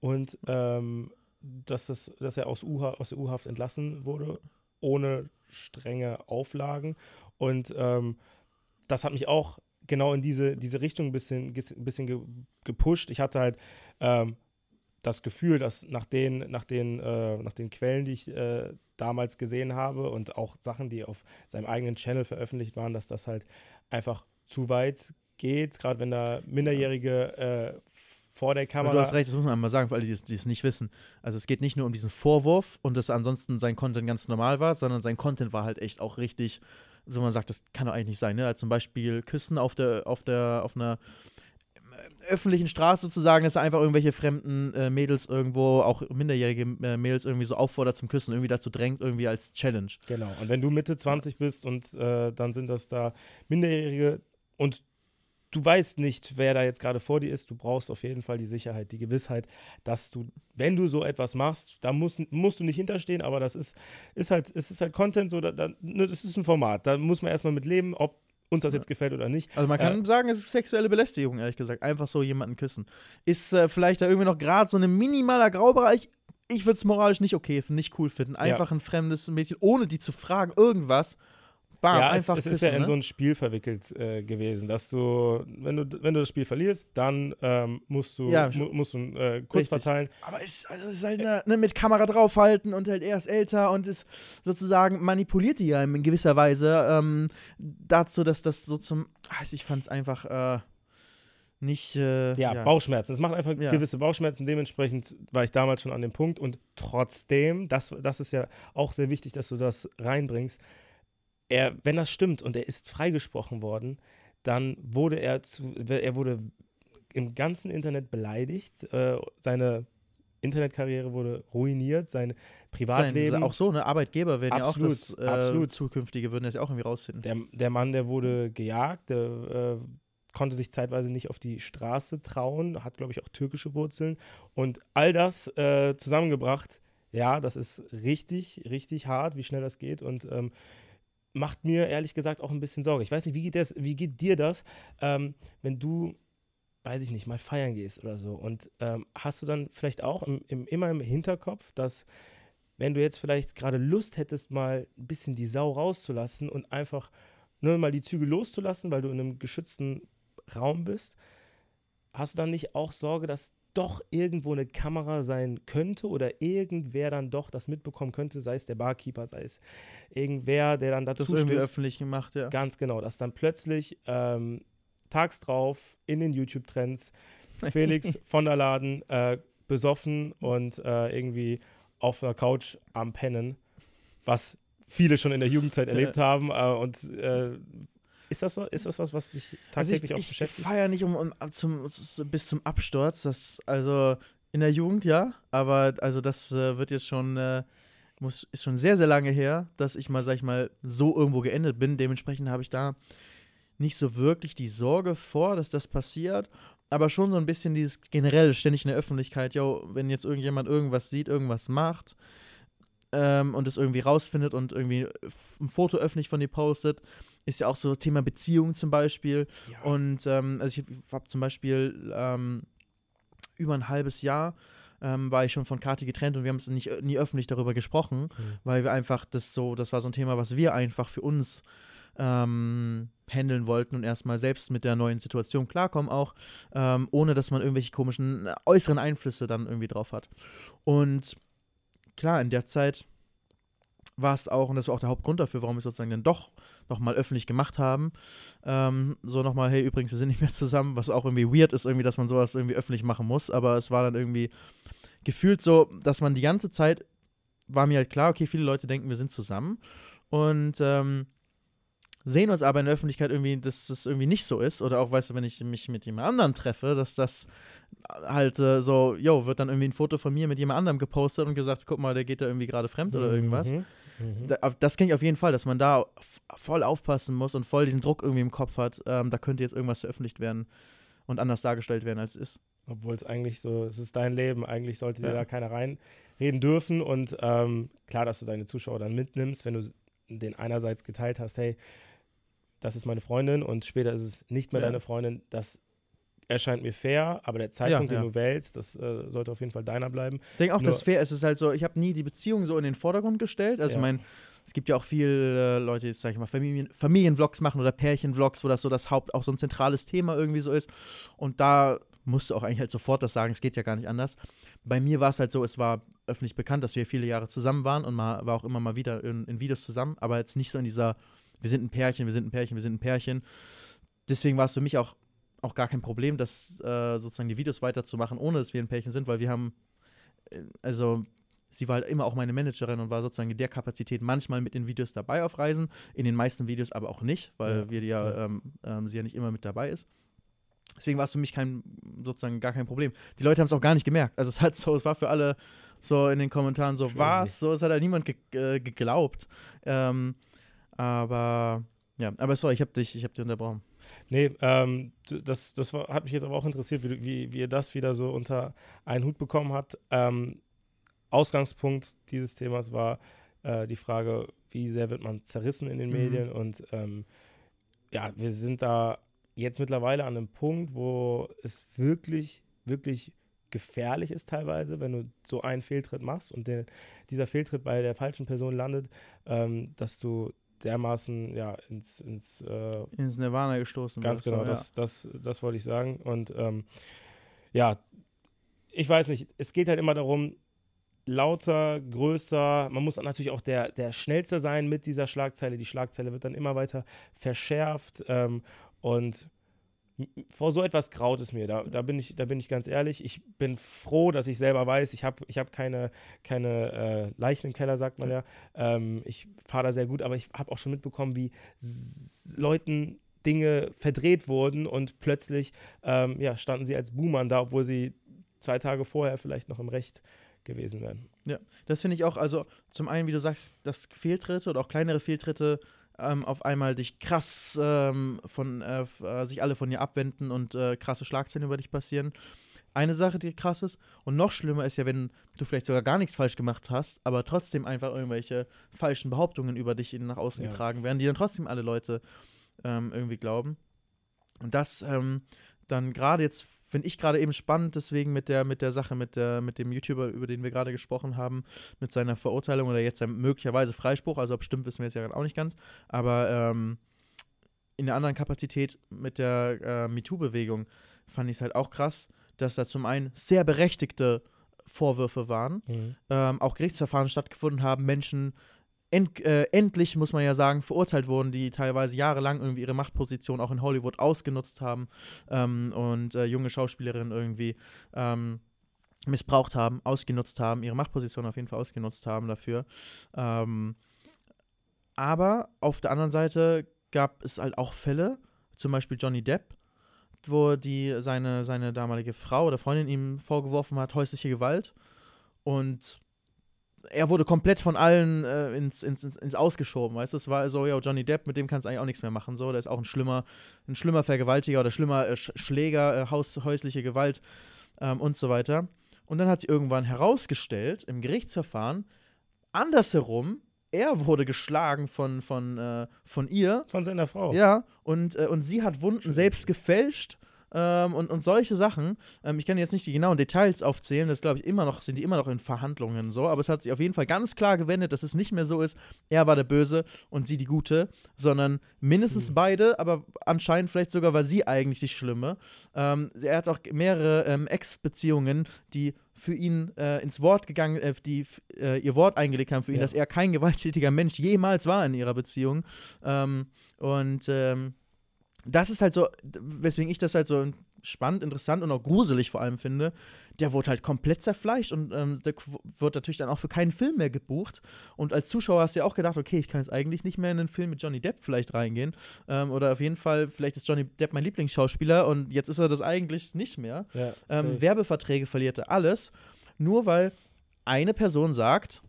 und ähm, dass, das, dass er aus, U aus der U-Haft entlassen wurde, ohne strenge Auflagen. Und ähm, das hat mich auch genau in diese, diese Richtung ein bisschen, bisschen gepusht. Ich hatte halt ähm, das Gefühl, dass nach den, nach den, äh, nach den Quellen, die ich äh, damals gesehen habe und auch Sachen, die auf seinem eigenen Channel veröffentlicht waren, dass das halt einfach zu weit geht, gerade wenn da Minderjährige äh, vor der Kamera. du hast recht, das muss man einmal sagen, für alle, die es, die es nicht wissen. Also es geht nicht nur um diesen Vorwurf und dass ansonsten sein Content ganz normal war, sondern sein Content war halt echt auch richtig, so man sagt, das kann doch eigentlich nicht sein, ne? Also zum Beispiel Küssen auf der, auf der, auf einer öffentlichen Straße zu sagen, dass er einfach irgendwelche fremden äh, Mädels irgendwo, auch minderjährige äh, Mädels irgendwie so auffordert zum Küssen, irgendwie dazu drängt, irgendwie als Challenge. Genau. Und wenn du Mitte 20 bist und äh, dann sind das da Minderjährige und du weißt nicht, wer da jetzt gerade vor dir ist, du brauchst auf jeden Fall die Sicherheit, die Gewissheit, dass du, wenn du so etwas machst, da musst, musst du nicht hinterstehen, aber das ist, ist halt, es ist halt Content, so, da, da, ne, das ist ein Format, da muss man erstmal mit leben, ob uns das jetzt gefällt oder nicht. Also man kann äh, sagen, es ist sexuelle Belästigung, ehrlich gesagt. Einfach so jemanden küssen. Ist äh, vielleicht da irgendwie noch gerade so ein minimaler Graubereich. Ich würde es moralisch nicht okay finden, nicht cool finden. Einfach ja. ein fremdes Mädchen, ohne die zu fragen, irgendwas Bam, ja, einfach es, es ist ja in ne? so ein Spiel verwickelt äh, gewesen, dass du, wenn du, wenn du das Spiel verlierst, dann ähm, musst du, ja, mu musst du einen äh, Kuss richtig. verteilen. Aber es, also es ist halt eine, ne, mit Kamera draufhalten und halt er ist älter und ist sozusagen manipuliert die ja in gewisser Weise ähm, dazu, dass das so zum, also ich fand es einfach äh, nicht. Äh, ja, ja, Bauchschmerzen. Es macht einfach ja. gewisse Bauchschmerzen. Dementsprechend war ich damals schon an dem Punkt und trotzdem, das, das ist ja auch sehr wichtig, dass du das reinbringst er, wenn das stimmt und er ist freigesprochen worden, dann wurde er zu, er wurde im ganzen Internet beleidigt. Äh, seine Internetkarriere wurde ruiniert, sein Privatleben. Sein, auch so, ne? Arbeitgeber werden absolut, ja auch das äh, absolut. zukünftige würden das ja auch irgendwie rausfinden. Der, der Mann, der wurde gejagt, der äh, konnte sich zeitweise nicht auf die Straße trauen, hat, glaube ich, auch türkische Wurzeln. Und all das äh, zusammengebracht, ja, das ist richtig, richtig hart, wie schnell das geht. Und ähm, macht mir ehrlich gesagt auch ein bisschen Sorge. Ich weiß nicht, wie geht, das, wie geht dir das, ähm, wenn du, weiß ich nicht, mal feiern gehst oder so und ähm, hast du dann vielleicht auch im, im, immer im Hinterkopf, dass wenn du jetzt vielleicht gerade Lust hättest, mal ein bisschen die Sau rauszulassen und einfach nur mal die Züge loszulassen, weil du in einem geschützten Raum bist, hast du dann nicht auch Sorge, dass doch irgendwo eine Kamera sein könnte oder irgendwer dann doch das mitbekommen könnte, sei es der Barkeeper, sei es irgendwer, der dann dazu Das irgendwie öffentlich gemacht, ja. Ganz genau, dass dann plötzlich ähm, tags drauf in den YouTube-Trends Felix von der Laden äh, besoffen und äh, irgendwie auf einer Couch am Pennen, was viele schon in der Jugendzeit erlebt haben äh, und äh, ist das so? Ist das was, was dich tagtäglich also ich, auch beschäftigt? Ich feiere nicht um, um zum, bis zum Absturz. Das, also in der Jugend ja, aber also das äh, wird jetzt schon, äh, muss, ist schon sehr, sehr lange her, dass ich mal, sag ich mal, so irgendwo geendet bin. Dementsprechend habe ich da nicht so wirklich die Sorge vor, dass das passiert, aber schon so ein bisschen dieses generell ständig in der Öffentlichkeit, yo, wenn jetzt irgendjemand irgendwas sieht, irgendwas macht ähm, und es irgendwie rausfindet und irgendwie ein Foto öffentlich von dir postet, ist ja auch so Thema Beziehung zum Beispiel. Ja. Und ähm, also ich habe zum Beispiel ähm, über ein halbes Jahr ähm, war ich schon von Kati getrennt und wir haben es nicht nie öffentlich darüber gesprochen, mhm. weil wir einfach das so, das war so ein Thema, was wir einfach für uns ähm, handeln wollten und erstmal selbst mit der neuen Situation klarkommen, auch ähm, ohne dass man irgendwelche komischen äh, äußeren Einflüsse dann irgendwie drauf hat. Und klar, in der Zeit war es auch, und das war auch der Hauptgrund dafür, warum wir es sozusagen dann doch nochmal öffentlich gemacht haben. Ähm, so nochmal, hey, übrigens, wir sind nicht mehr zusammen, was auch irgendwie weird ist, irgendwie, dass man sowas irgendwie öffentlich machen muss. Aber es war dann irgendwie gefühlt so, dass man die ganze Zeit war mir halt klar, okay, viele Leute denken, wir sind zusammen. Und ähm, sehen uns aber in der Öffentlichkeit irgendwie, dass das irgendwie nicht so ist. Oder auch, weißt du, wenn ich mich mit jemand anderem treffe, dass das halt äh, so, yo, wird dann irgendwie ein Foto von mir mit jemand anderem gepostet und gesagt, guck mal, der geht da irgendwie gerade fremd oder irgendwas. Mhm. Mhm. Da, das kenne ich auf jeden Fall, dass man da voll aufpassen muss und voll diesen Druck irgendwie im Kopf hat. Ähm, da könnte jetzt irgendwas veröffentlicht werden und anders dargestellt werden, als es ist. Obwohl es eigentlich so, es ist dein Leben, eigentlich sollte ja. dir da keiner reinreden dürfen. Und ähm, klar, dass du deine Zuschauer dann mitnimmst, wenn du den einerseits geteilt hast, hey, das ist meine Freundin und später ist es nicht mehr ja. deine Freundin, das erscheint mir fair, aber der Zeitpunkt, ja, ja. den du wählst, das äh, sollte auf jeden Fall deiner bleiben. Ich denke auch, Nur, dass fair ist. Es ist halt so, ich habe nie die Beziehung so in den Vordergrund gestellt. Also, ja. mein, es gibt ja auch viele äh, Leute, jetzt sag ich mal, Familien, Familienvlogs machen oder Pärchenvlogs, wo das so das Haupt, auch so ein zentrales Thema irgendwie so ist. Und da musst du auch eigentlich halt sofort das sagen, es geht ja gar nicht anders. Bei mir war es halt so, es war öffentlich bekannt, dass wir viele Jahre zusammen waren und man war auch immer mal wieder in, in Videos zusammen, aber jetzt nicht so in dieser wir sind ein Pärchen, wir sind ein Pärchen, wir sind ein Pärchen. Deswegen war es für mich auch, auch gar kein Problem, das äh, sozusagen die Videos weiterzumachen, ohne dass wir ein Pärchen sind, weil wir haben, äh, also sie war halt immer auch meine Managerin und war sozusagen in der Kapazität manchmal mit den Videos dabei auf Reisen, in den meisten Videos aber auch nicht, weil ja, wir ja, ja. Ähm, ähm, sie ja nicht immer mit dabei ist. Deswegen war es für mich kein, sozusagen gar kein Problem. Die Leute haben es auch gar nicht gemerkt. Also es hat so, es war für alle so in den Kommentaren so, was? So, es hat halt niemand ge äh, geglaubt. Ähm, aber ja, aber sorry, ich habe dich, ich habe dich unterbrochen. Nee, ähm, das, das war, hat mich jetzt aber auch interessiert, wie, wie, wie ihr das wieder so unter einen Hut bekommen habt. Ähm, Ausgangspunkt dieses Themas war äh, die Frage, wie sehr wird man zerrissen in den mhm. Medien und ähm, ja, wir sind da jetzt mittlerweile an einem Punkt, wo es wirklich, wirklich gefährlich ist teilweise, wenn du so einen Fehltritt machst und der, dieser Fehltritt bei der falschen Person landet, ähm, dass du dermaßen ja, ins, ins, äh, ins Nirvana gestoßen Ganz genau, so, das, ja. das, das, das wollte ich sagen. Und ähm, ja, ich weiß nicht, es geht halt immer darum, lauter, größer, man muss natürlich auch der, der Schnellste sein mit dieser Schlagzeile. Die Schlagzeile wird dann immer weiter verschärft ähm, und vor so etwas graut es mir. Da, da, bin ich, da bin ich ganz ehrlich. Ich bin froh, dass ich selber weiß, ich habe ich hab keine, keine äh, Leichen im Keller, sagt man ja. Ähm, ich fahre da sehr gut, aber ich habe auch schon mitbekommen, wie Leuten Dinge verdreht wurden und plötzlich ähm, ja, standen sie als Boomern da, obwohl sie zwei Tage vorher vielleicht noch im Recht gewesen wären. Ja, das finde ich auch, also zum einen, wie du sagst, dass Fehltritte oder auch kleinere Fehltritte ähm, auf einmal dich krass ähm, von äh, äh, sich alle von dir abwenden und äh, krasse Schlagzeilen über dich passieren. Eine Sache, die krass ist. Und noch schlimmer ist ja, wenn du vielleicht sogar gar nichts falsch gemacht hast, aber trotzdem einfach irgendwelche falschen Behauptungen über dich nach außen ja. getragen werden, die dann trotzdem alle Leute ähm, irgendwie glauben. Und das ähm, dann gerade jetzt finde ich gerade eben spannend, deswegen mit der, mit der Sache, mit, der, mit dem YouTuber, über den wir gerade gesprochen haben, mit seiner Verurteilung oder jetzt möglicherweise Freispruch, also ob stimmt, wissen wir jetzt ja auch nicht ganz, aber ähm, in der anderen Kapazität mit der äh, MeToo-Bewegung fand ich es halt auch krass, dass da zum einen sehr berechtigte Vorwürfe waren, mhm. ähm, auch Gerichtsverfahren stattgefunden haben, Menschen end, äh, endlich, muss man ja sagen, verurteilt wurden, die teilweise jahrelang irgendwie ihre Machtposition auch in Hollywood ausgenutzt haben ähm, und äh, junge Schauspielerinnen irgendwie ähm, missbraucht haben, ausgenutzt haben, ihre Machtposition auf jeden Fall ausgenutzt haben dafür. Ähm, aber auf der anderen Seite gab es halt auch Fälle, zum Beispiel Johnny Depp, wo die seine, seine damalige Frau oder Freundin ihm vorgeworfen hat, häusliche Gewalt. Und er wurde komplett von allen äh, ins, ins, ins, Ausgeschoben, weißt du? Es war so, ja, Johnny Depp, mit dem kannst du eigentlich auch nichts mehr machen, so. Der ist auch ein schlimmer, ein schlimmer Vergewaltiger oder schlimmer äh, Schläger, äh, Haus, häusliche Gewalt ähm, und so weiter. Und dann hat sich irgendwann herausgestellt, im Gerichtsverfahren, andersherum, er wurde geschlagen von, von, äh, von ihr. Von seiner Frau. Ja, und, äh, und sie hat Wunden selbst gefälscht ähm, und, und solche Sachen. Ähm, ich kann jetzt nicht die genauen Details aufzählen, das glaube ich immer noch, sind die immer noch in Verhandlungen so, aber es hat sich auf jeden Fall ganz klar gewendet, dass es nicht mehr so ist, er war der Böse und sie die Gute, sondern mindestens mhm. beide, aber anscheinend vielleicht sogar war sie eigentlich die Schlimme. Ähm, er hat auch mehrere ähm, Ex-Beziehungen, die für ihn äh, ins Wort gegangen, äh, die äh, ihr Wort eingelegt haben für ihn, ja. dass er kein gewalttätiger Mensch jemals war in ihrer Beziehung. Ähm, und ähm, das ist halt so, weswegen ich das halt so spannend, interessant und auch gruselig vor allem finde. Der wurde halt komplett zerfleischt und ähm, der wird natürlich dann auch für keinen Film mehr gebucht. Und als Zuschauer hast du ja auch gedacht, okay, ich kann jetzt eigentlich nicht mehr in einen Film mit Johnny Depp vielleicht reingehen. Ähm, oder auf jeden Fall, vielleicht ist Johnny Depp mein Lieblingsschauspieler und jetzt ist er das eigentlich nicht mehr. Ja, ähm, Werbeverträge verliert er alles, nur weil eine Person sagt,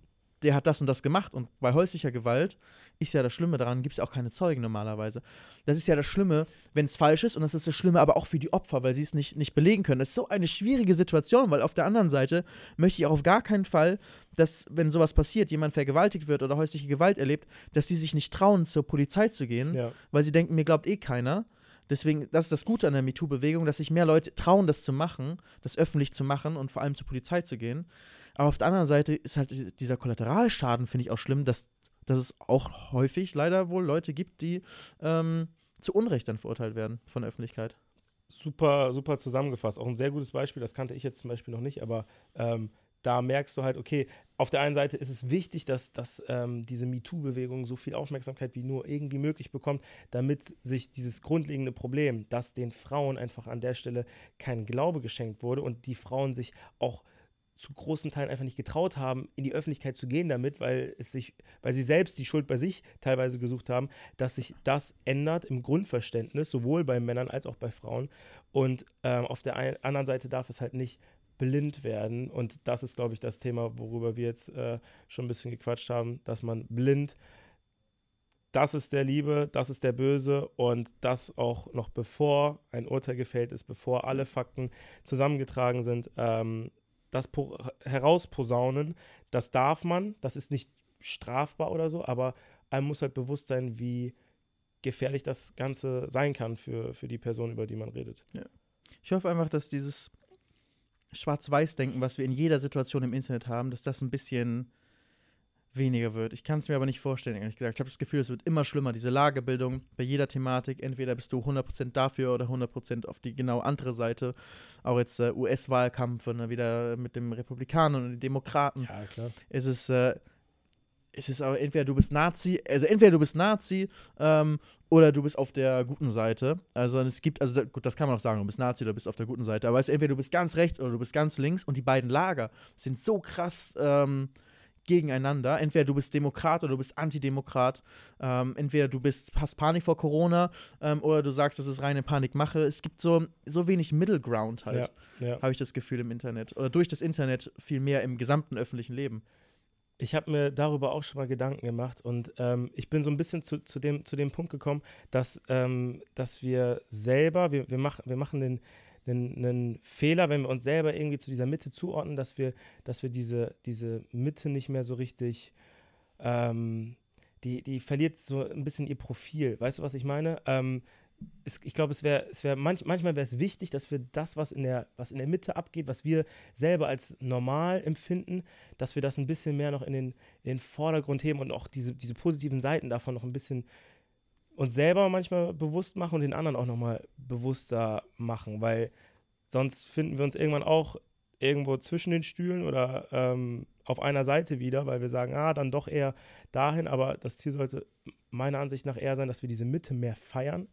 der hat das und das gemacht und bei häuslicher Gewalt ist ja das Schlimme daran, gibt es auch keine Zeugen normalerweise. Das ist ja das Schlimme, wenn es falsch ist und das ist das Schlimme aber auch für die Opfer, weil sie es nicht, nicht belegen können. Das ist so eine schwierige Situation, weil auf der anderen Seite möchte ich auch auf gar keinen Fall, dass, wenn sowas passiert, jemand vergewaltigt wird oder häusliche Gewalt erlebt, dass die sich nicht trauen, zur Polizei zu gehen, ja. weil sie denken, mir glaubt eh keiner. Deswegen, das ist das Gute an der MeToo-Bewegung, dass sich mehr Leute trauen, das zu machen, das öffentlich zu machen und vor allem zur Polizei zu gehen. Aber auf der anderen Seite ist halt dieser Kollateralschaden, finde ich auch schlimm, dass dass es auch häufig leider wohl Leute gibt, die ähm, zu Unrecht dann verurteilt werden von der Öffentlichkeit. Super, super zusammengefasst. Auch ein sehr gutes Beispiel, das kannte ich jetzt zum Beispiel noch nicht, aber ähm, da merkst du halt, okay, auf der einen Seite ist es wichtig, dass, dass ähm, diese MeToo-Bewegung so viel Aufmerksamkeit wie nur irgendwie möglich bekommt, damit sich dieses grundlegende Problem, dass den Frauen einfach an der Stelle kein Glaube geschenkt wurde und die Frauen sich auch zu großen Teilen einfach nicht getraut haben, in die Öffentlichkeit zu gehen damit, weil es sich, weil sie selbst die Schuld bei sich teilweise gesucht haben, dass sich das ändert im Grundverständnis, sowohl bei Männern als auch bei Frauen. Und ähm, auf der einen, anderen Seite darf es halt nicht blind werden. Und das ist, glaube ich, das Thema, worüber wir jetzt äh, schon ein bisschen gequatscht haben, dass man blind das ist der Liebe, das ist der Böse und das auch noch bevor ein Urteil gefällt ist, bevor alle Fakten zusammengetragen sind, ähm, das herausposaunen, das darf man, das ist nicht strafbar oder so, aber einem muss halt bewusst sein, wie gefährlich das Ganze sein kann für, für die Person, über die man redet. Ja. Ich hoffe einfach, dass dieses Schwarz-Weiß-Denken, was wir in jeder Situation im Internet haben, dass das ein bisschen weniger wird. Ich kann es mir aber nicht vorstellen, ehrlich gesagt. Ich habe das Gefühl, es wird immer schlimmer, diese Lagebildung bei jeder Thematik. Entweder bist du 100% dafür oder 100% auf die genau andere Seite. Auch jetzt äh, US-Wahlkampf und ne, wieder mit dem Republikanern und den Demokraten. Ja, klar. Es ist, äh, es ist aber entweder du bist Nazi, also entweder du bist Nazi ähm, oder du bist auf der guten Seite. Also es gibt, also gut, das kann man auch sagen, du bist Nazi oder bist auf der guten Seite. Aber es ist entweder du bist ganz rechts oder du bist ganz links und die beiden Lager sind so krass ähm, gegeneinander. Entweder du bist Demokrat oder du bist Antidemokrat. Ähm, entweder du bist, hast Panik vor Corona ähm, oder du sagst, das ist reine Panikmache. Es gibt so, so wenig Middle Ground halt, ja, ja. habe ich das Gefühl im Internet. Oder durch das Internet viel mehr im gesamten öffentlichen Leben. Ich habe mir darüber auch schon mal Gedanken gemacht und ähm, ich bin so ein bisschen zu, zu, dem, zu dem Punkt gekommen, dass, ähm, dass wir selber, wir, wir, mach, wir machen den einen, einen Fehler, wenn wir uns selber irgendwie zu dieser Mitte zuordnen, dass wir, dass wir diese, diese Mitte nicht mehr so richtig, ähm, die, die verliert so ein bisschen ihr Profil. Weißt du, was ich meine? Ähm, es, ich glaube, es wäre, es wär manch, manchmal wäre es wichtig, dass wir das, was in, der, was in der Mitte abgeht, was wir selber als normal empfinden, dass wir das ein bisschen mehr noch in den, in den Vordergrund heben und auch diese, diese positiven Seiten davon noch ein bisschen uns selber manchmal bewusst machen und den anderen auch nochmal bewusster machen, weil sonst finden wir uns irgendwann auch irgendwo zwischen den Stühlen oder ähm, auf einer Seite wieder, weil wir sagen, ah, dann doch eher dahin, aber das Ziel sollte meiner Ansicht nach eher sein, dass wir diese Mitte mehr feiern.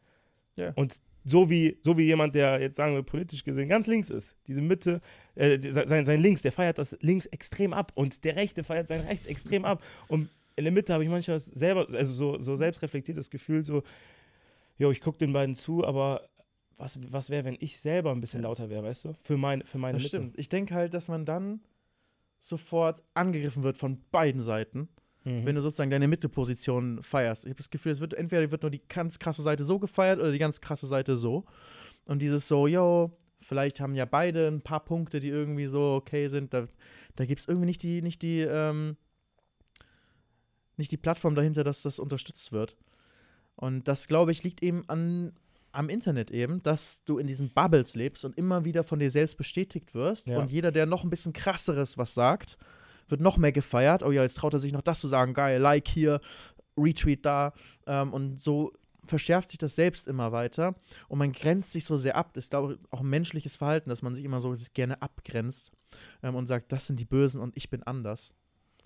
Ja. Und so wie, so wie jemand, der jetzt sagen wir politisch gesehen ganz links ist, diese Mitte, äh, sein, sein Links, der feiert das links extrem ab und der Rechte feiert sein Rechts extrem ab. Und in der Mitte habe ich manchmal selber, also so, so selbstreflektiertes Gefühl, so, jo, ich gucke den beiden zu, aber was, was wäre, wenn ich selber ein bisschen lauter wäre, weißt du? Für, mein, für meine das Mitte. Stimmt. Ich denke halt, dass man dann sofort angegriffen wird von beiden Seiten, mhm. wenn du sozusagen deine Mittelposition feierst. Ich habe das Gefühl, es wird entweder wird nur die ganz krasse Seite so gefeiert oder die ganz krasse Seite so. Und dieses so, yo, vielleicht haben ja beide ein paar Punkte, die irgendwie so okay sind. Da, da gibt es irgendwie nicht die, nicht die, ähm, nicht die Plattform dahinter, dass das unterstützt wird. Und das, glaube ich, liegt eben an, am Internet eben, dass du in diesen Bubbles lebst und immer wieder von dir selbst bestätigt wirst. Ja. Und jeder, der noch ein bisschen krasseres was sagt, wird noch mehr gefeiert. Oh ja, jetzt traut er sich noch das zu sagen. Geil, Like hier, Retweet da. Ähm, und so verschärft sich das selbst immer weiter und man grenzt sich so sehr ab. Das ist, glaube ich, auch ein menschliches Verhalten, dass man sich immer so gerne abgrenzt ähm, und sagt, das sind die Bösen und ich bin anders.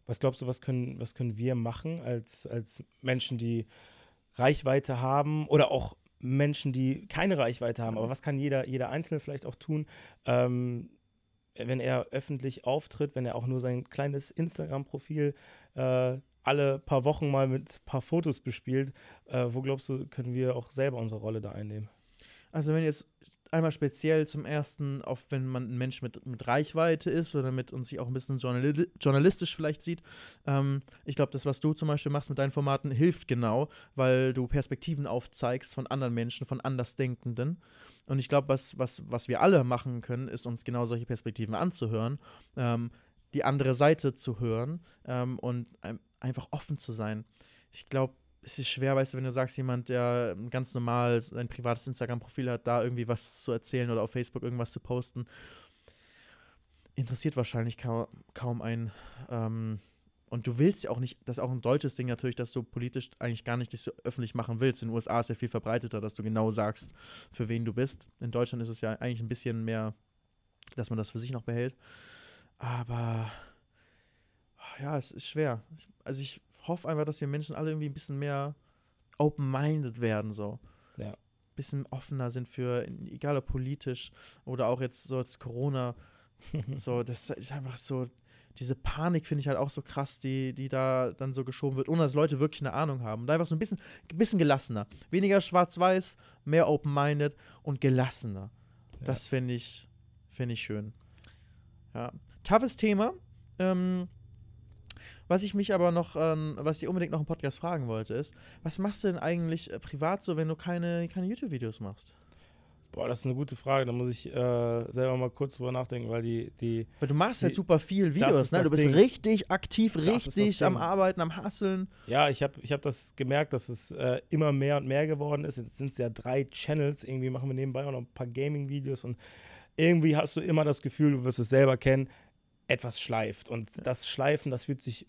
Was glaubst du, was können, was können wir machen als, als Menschen, die Reichweite haben oder auch Menschen, die keine Reichweite haben? Aber was kann jeder, jeder Einzelne vielleicht auch tun, ähm, wenn er öffentlich auftritt, wenn er auch nur sein kleines Instagram-Profil äh, alle paar Wochen mal mit ein paar Fotos bespielt. Äh, wo glaubst du, können wir auch selber unsere Rolle da einnehmen? Also wenn jetzt einmal speziell zum ersten, auf wenn man ein Mensch mit, mit Reichweite ist oder mit uns sich auch ein bisschen journali journalistisch vielleicht sieht. Ähm, ich glaube, das, was du zum Beispiel machst mit deinen Formaten, hilft genau, weil du Perspektiven aufzeigst von anderen Menschen, von Andersdenkenden. Und ich glaube, was, was, was wir alle machen können, ist uns genau solche Perspektiven anzuhören, ähm, die andere Seite zu hören ähm, und einfach offen zu sein. Ich glaube, es ist schwer, weißt du, wenn du sagst, jemand, der ganz normal ein privates Instagram-Profil hat, da irgendwie was zu erzählen oder auf Facebook irgendwas zu posten, interessiert wahrscheinlich kaum, kaum einen. Ähm, und du willst ja auch nicht, das ist auch ein deutsches Ding natürlich, dass du politisch eigentlich gar nicht dich so öffentlich machen willst. In den USA ist ja viel verbreiteter, dass du genau sagst, für wen du bist. In Deutschland ist es ja eigentlich ein bisschen mehr, dass man das für sich noch behält. Aber ja, es ist schwer. Also ich hoffe einfach, dass wir Menschen alle irgendwie ein bisschen mehr open-minded werden, so. Ja. Ein bisschen offener sind für, egal ob politisch oder auch jetzt so als Corona. so, das ist einfach so, diese Panik finde ich halt auch so krass, die, die da dann so geschoben wird, ohne dass Leute wirklich eine Ahnung haben. Und einfach so ein bisschen, bisschen gelassener. Weniger schwarz-weiß, mehr open-minded und gelassener. Ja. Das finde ich, find ich schön. Ja. Toughes Thema. Ähm, was ich mich aber noch, ähm, was ich unbedingt noch im Podcast fragen wollte, ist, was machst du denn eigentlich äh, privat so, wenn du keine, keine YouTube-Videos machst? Boah, das ist eine gute Frage. Da muss ich äh, selber mal kurz drüber nachdenken, weil die. die weil du machst die, halt super viel Videos, ne? Du bist Ding. richtig aktiv, richtig am Arbeiten, am Hasseln. Ja, ich habe ich hab das gemerkt, dass es äh, immer mehr und mehr geworden ist. Jetzt sind es ja drei Channels. Irgendwie machen wir nebenbei auch noch ein paar Gaming-Videos und irgendwie hast du immer das Gefühl, du wirst es selber kennen, etwas schleift. Und das Schleifen, das fühlt sich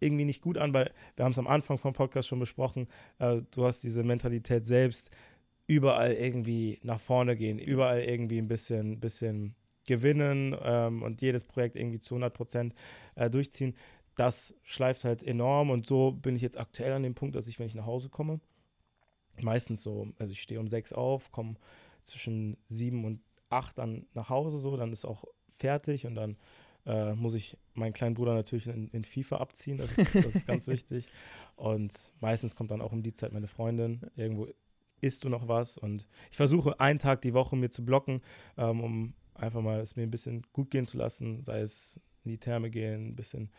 irgendwie nicht gut an, weil wir haben es am Anfang vom Podcast schon besprochen, äh, du hast diese Mentalität selbst, überall irgendwie nach vorne gehen, überall irgendwie ein bisschen, bisschen gewinnen ähm, und jedes Projekt irgendwie zu 100 Prozent äh, durchziehen. Das schleift halt enorm und so bin ich jetzt aktuell an dem Punkt, dass ich, wenn ich nach Hause komme, meistens so, also ich stehe um sechs auf, komme zwischen sieben und acht dann nach Hause so, dann ist auch fertig und dann äh, muss ich meinen kleinen Bruder natürlich in, in FIFA abziehen. Das ist, das ist ganz wichtig. Und meistens kommt dann auch um die Zeit meine Freundin. Irgendwo isst du noch was. Und ich versuche einen Tag die Woche mir zu blocken, ähm, um einfach mal es mir ein bisschen gut gehen zu lassen. Sei es in die Therme gehen, ein bisschen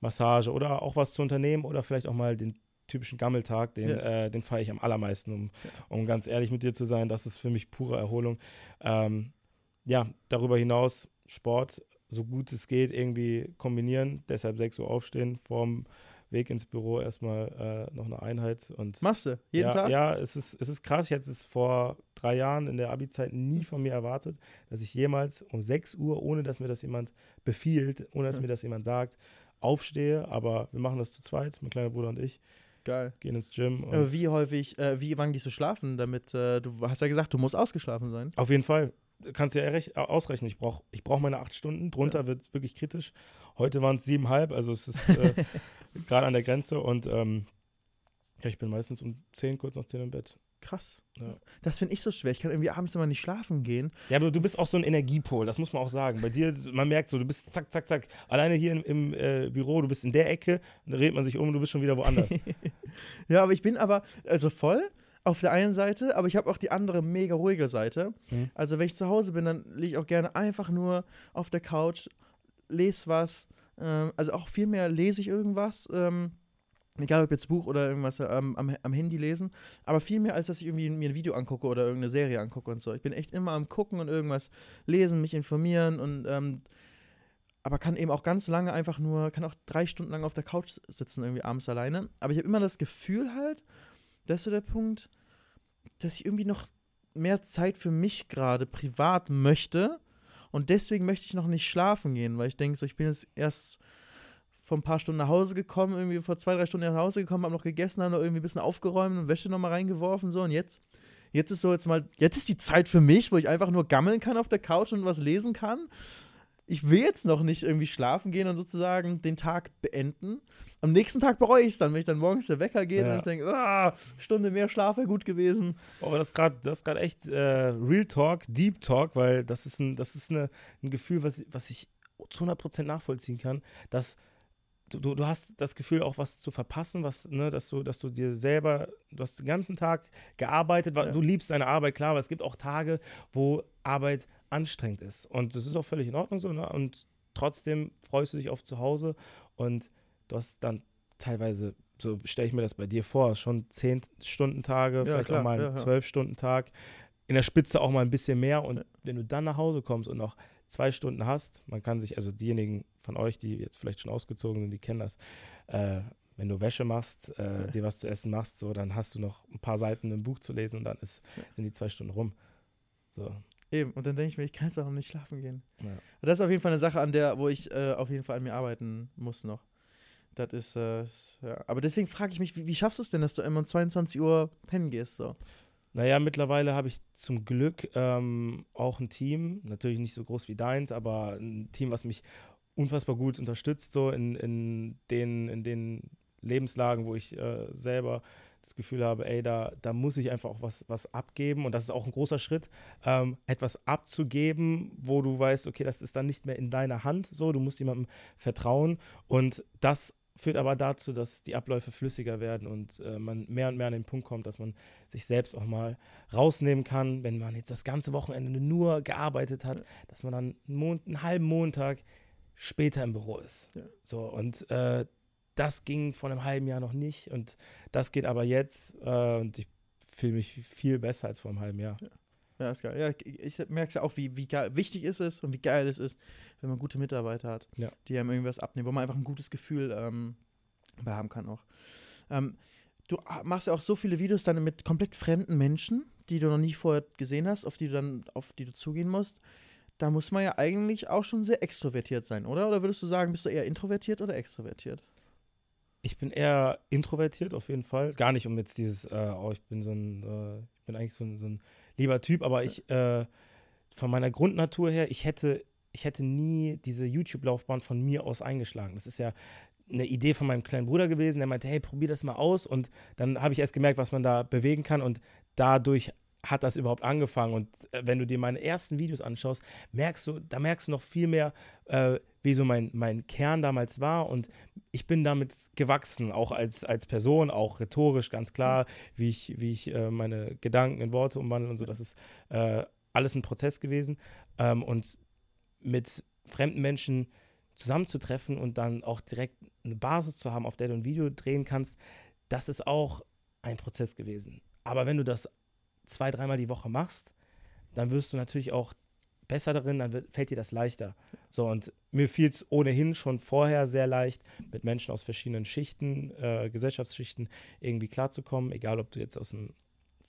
Massage oder auch was zu unternehmen oder vielleicht auch mal den typischen Gammeltag, den, ja. äh, den feiere ich am allermeisten, um, um ganz ehrlich mit dir zu sein. Das ist für mich pure Erholung. Ähm, ja, darüber hinaus Sport so gut es geht irgendwie kombinieren. Deshalb 6 Uhr aufstehen, vorm Weg ins Büro erstmal äh, noch eine Einheit. Und Machst du? Jeden ja, Tag? Ja, es ist, es ist krass. Ich hätte es vor drei Jahren in der Abi-Zeit nie von mir erwartet, dass ich jemals um 6 Uhr, ohne dass mir das jemand befiehlt, ohne dass ja. mir das jemand sagt, aufstehe. Aber wir machen das zu zweit, mein kleiner Bruder und ich. Geil. Gehen ins Gym. Aber wie häufig, äh, wie, wann gehst du schlafen, damit, äh, du hast ja gesagt, du musst ausgeschlafen sein. Auf jeden Fall kannst du ja ausrechnen, ich brauche ich brauch meine acht Stunden, drunter ja. wird es wirklich kritisch. Heute waren es siebeneinhalb, also es ist äh, gerade an der Grenze und ähm, ja, ich bin meistens um zehn, kurz nach zehn im Bett. Krass. Ja. Das finde ich so schwer. Ich kann irgendwie abends immer nicht schlafen gehen. Ja, aber du bist auch so ein Energiepol, das muss man auch sagen. Bei dir, man merkt so, du bist zack, zack, zack. Alleine hier im, im äh, Büro, du bist in der Ecke, dann redet man sich um, du bist schon wieder woanders. ja, aber ich bin aber, also voll, auf der einen Seite, aber ich habe auch die andere mega ruhige Seite. Mhm. Also wenn ich zu Hause bin, dann liege ich auch gerne einfach nur auf der Couch, lese was, Ähm, also auch viel mehr lese ich irgendwas. Ähm, egal ob jetzt Buch oder irgendwas ähm, am, am Handy lesen, aber viel mehr, als dass ich irgendwie mir ein Video angucke oder irgendeine Serie angucke und so. Ich bin echt immer am Gucken und irgendwas lesen, mich informieren und ähm, aber kann eben auch ganz lange einfach nur, kann auch drei Stunden lang auf der Couch sitzen, irgendwie abends alleine. Aber ich habe immer das Gefühl halt, das ist so der Punkt, dass ich irgendwie noch mehr Zeit für mich gerade privat möchte. Und deswegen möchte ich noch nicht schlafen gehen, weil ich denke, so, ich bin jetzt erst vor ein paar Stunden nach Hause gekommen, irgendwie vor zwei, drei Stunden nach Hause gekommen, habe noch gegessen, habe noch irgendwie ein bisschen aufgeräumt und Wäsche nochmal reingeworfen, so. Und jetzt, jetzt ist so jetzt mal, jetzt ist die Zeit für mich, wo ich einfach nur gammeln kann auf der Couch und was lesen kann ich will jetzt noch nicht irgendwie schlafen gehen und sozusagen den Tag beenden. Am nächsten Tag bereue ich es dann, wenn ich dann morgens der Wecker geht ja. und ich denke, ah, Stunde mehr Schlaf wäre gut gewesen. Oh, das ist gerade echt äh, Real Talk, Deep Talk, weil das ist ein, das ist eine, ein Gefühl, was, was ich zu 100% nachvollziehen kann, dass du, du hast das Gefühl, auch was zu verpassen, was, ne, dass du, dass du dir selber, du hast den ganzen Tag gearbeitet, ja. du liebst deine Arbeit, klar, aber es gibt auch Tage, wo Arbeit anstrengend ist. Und das ist auch völlig in Ordnung so, ne? Und trotzdem freust du dich auf zu Hause und du hast dann teilweise, so stelle ich mir das bei dir vor, schon 10 Stunden Tage, ja, vielleicht klar, auch mal einen ja, 12 Stunden Tag, in der Spitze auch mal ein bisschen mehr. Und wenn du dann nach Hause kommst und noch zwei Stunden hast, man kann sich, also diejenigen von euch, die jetzt vielleicht schon ausgezogen sind, die kennen das, äh, wenn du Wäsche machst, äh, dir was zu essen machst, so, dann hast du noch ein paar Seiten im Buch zu lesen und dann ist, sind die zwei Stunden rum. So. Eben, und dann denke ich mir, ich kann jetzt auch noch nicht schlafen gehen. Ja. Das ist auf jeden Fall eine Sache, an der, wo ich äh, auf jeden Fall an mir arbeiten muss noch. Das ist, äh, ja. Aber deswegen frage ich mich, wie, wie schaffst du es denn, dass du immer um 22 Uhr pennen gehst? So? Naja, mittlerweile habe ich zum Glück ähm, auch ein Team, natürlich nicht so groß wie deins, aber ein Team, was mich unfassbar gut unterstützt, so in, in, den, in den Lebenslagen, wo ich äh, selber das Gefühl habe, ey, da, da muss ich einfach auch was, was abgeben. Und das ist auch ein großer Schritt, ähm, etwas abzugeben, wo du weißt, okay, das ist dann nicht mehr in deiner Hand so, du musst jemandem vertrauen. Und das führt aber dazu, dass die Abläufe flüssiger werden und äh, man mehr und mehr an den Punkt kommt, dass man sich selbst auch mal rausnehmen kann, wenn man jetzt das ganze Wochenende nur gearbeitet hat, dass man dann einen, Mon einen halben Montag später im Büro ist. Ja. So, und äh, das ging vor einem halben Jahr noch nicht und das geht aber jetzt äh, und ich fühle mich viel besser als vor einem halben Jahr. Ja. Ja, ist geil. Ja, ich merke es ja auch, wie, wie geil, wichtig ist es und wie geil es ist, wenn man gute Mitarbeiter hat, ja. die einem irgendwas abnehmen, wo man einfach ein gutes Gefühl ähm, bei haben kann auch. Ähm, du machst ja auch so viele Videos dann mit komplett fremden Menschen, die du noch nie vorher gesehen hast, auf die du dann, auf die du zugehen musst. Da muss man ja eigentlich auch schon sehr extrovertiert sein, oder? Oder würdest du sagen, bist du eher introvertiert oder extrovertiert? Ich bin eher introvertiert auf jeden Fall. Gar nicht um jetzt dieses, äh, oh, ich bin so ein, äh, ich bin eigentlich so ein, so ein lieber Typ, aber ich, äh, von meiner Grundnatur her, ich hätte, ich hätte nie diese YouTube-Laufbahn von mir aus eingeschlagen. Das ist ja eine Idee von meinem kleinen Bruder gewesen, der meinte, hey, probier das mal aus. Und dann habe ich erst gemerkt, was man da bewegen kann. Und dadurch hat das überhaupt angefangen. Und äh, wenn du dir meine ersten Videos anschaust, merkst du, da merkst du noch viel mehr, äh, wie so mein, mein Kern damals war. Und ich bin damit gewachsen, auch als, als Person, auch rhetorisch ganz klar, wie ich, wie ich äh, meine Gedanken in Worte umwandle und so. Das ist äh, alles ein Prozess gewesen. Ähm, und mit fremden Menschen zusammenzutreffen und dann auch direkt eine Basis zu haben, auf der du ein Video drehen kannst, das ist auch ein Prozess gewesen. Aber wenn du das zwei, dreimal die Woche machst, dann wirst du natürlich auch besser darin, dann wird, fällt dir das leichter. So, und mir fiel es ohnehin schon vorher sehr leicht, mit Menschen aus verschiedenen Schichten, äh, Gesellschaftsschichten irgendwie klarzukommen, egal ob du jetzt aus dem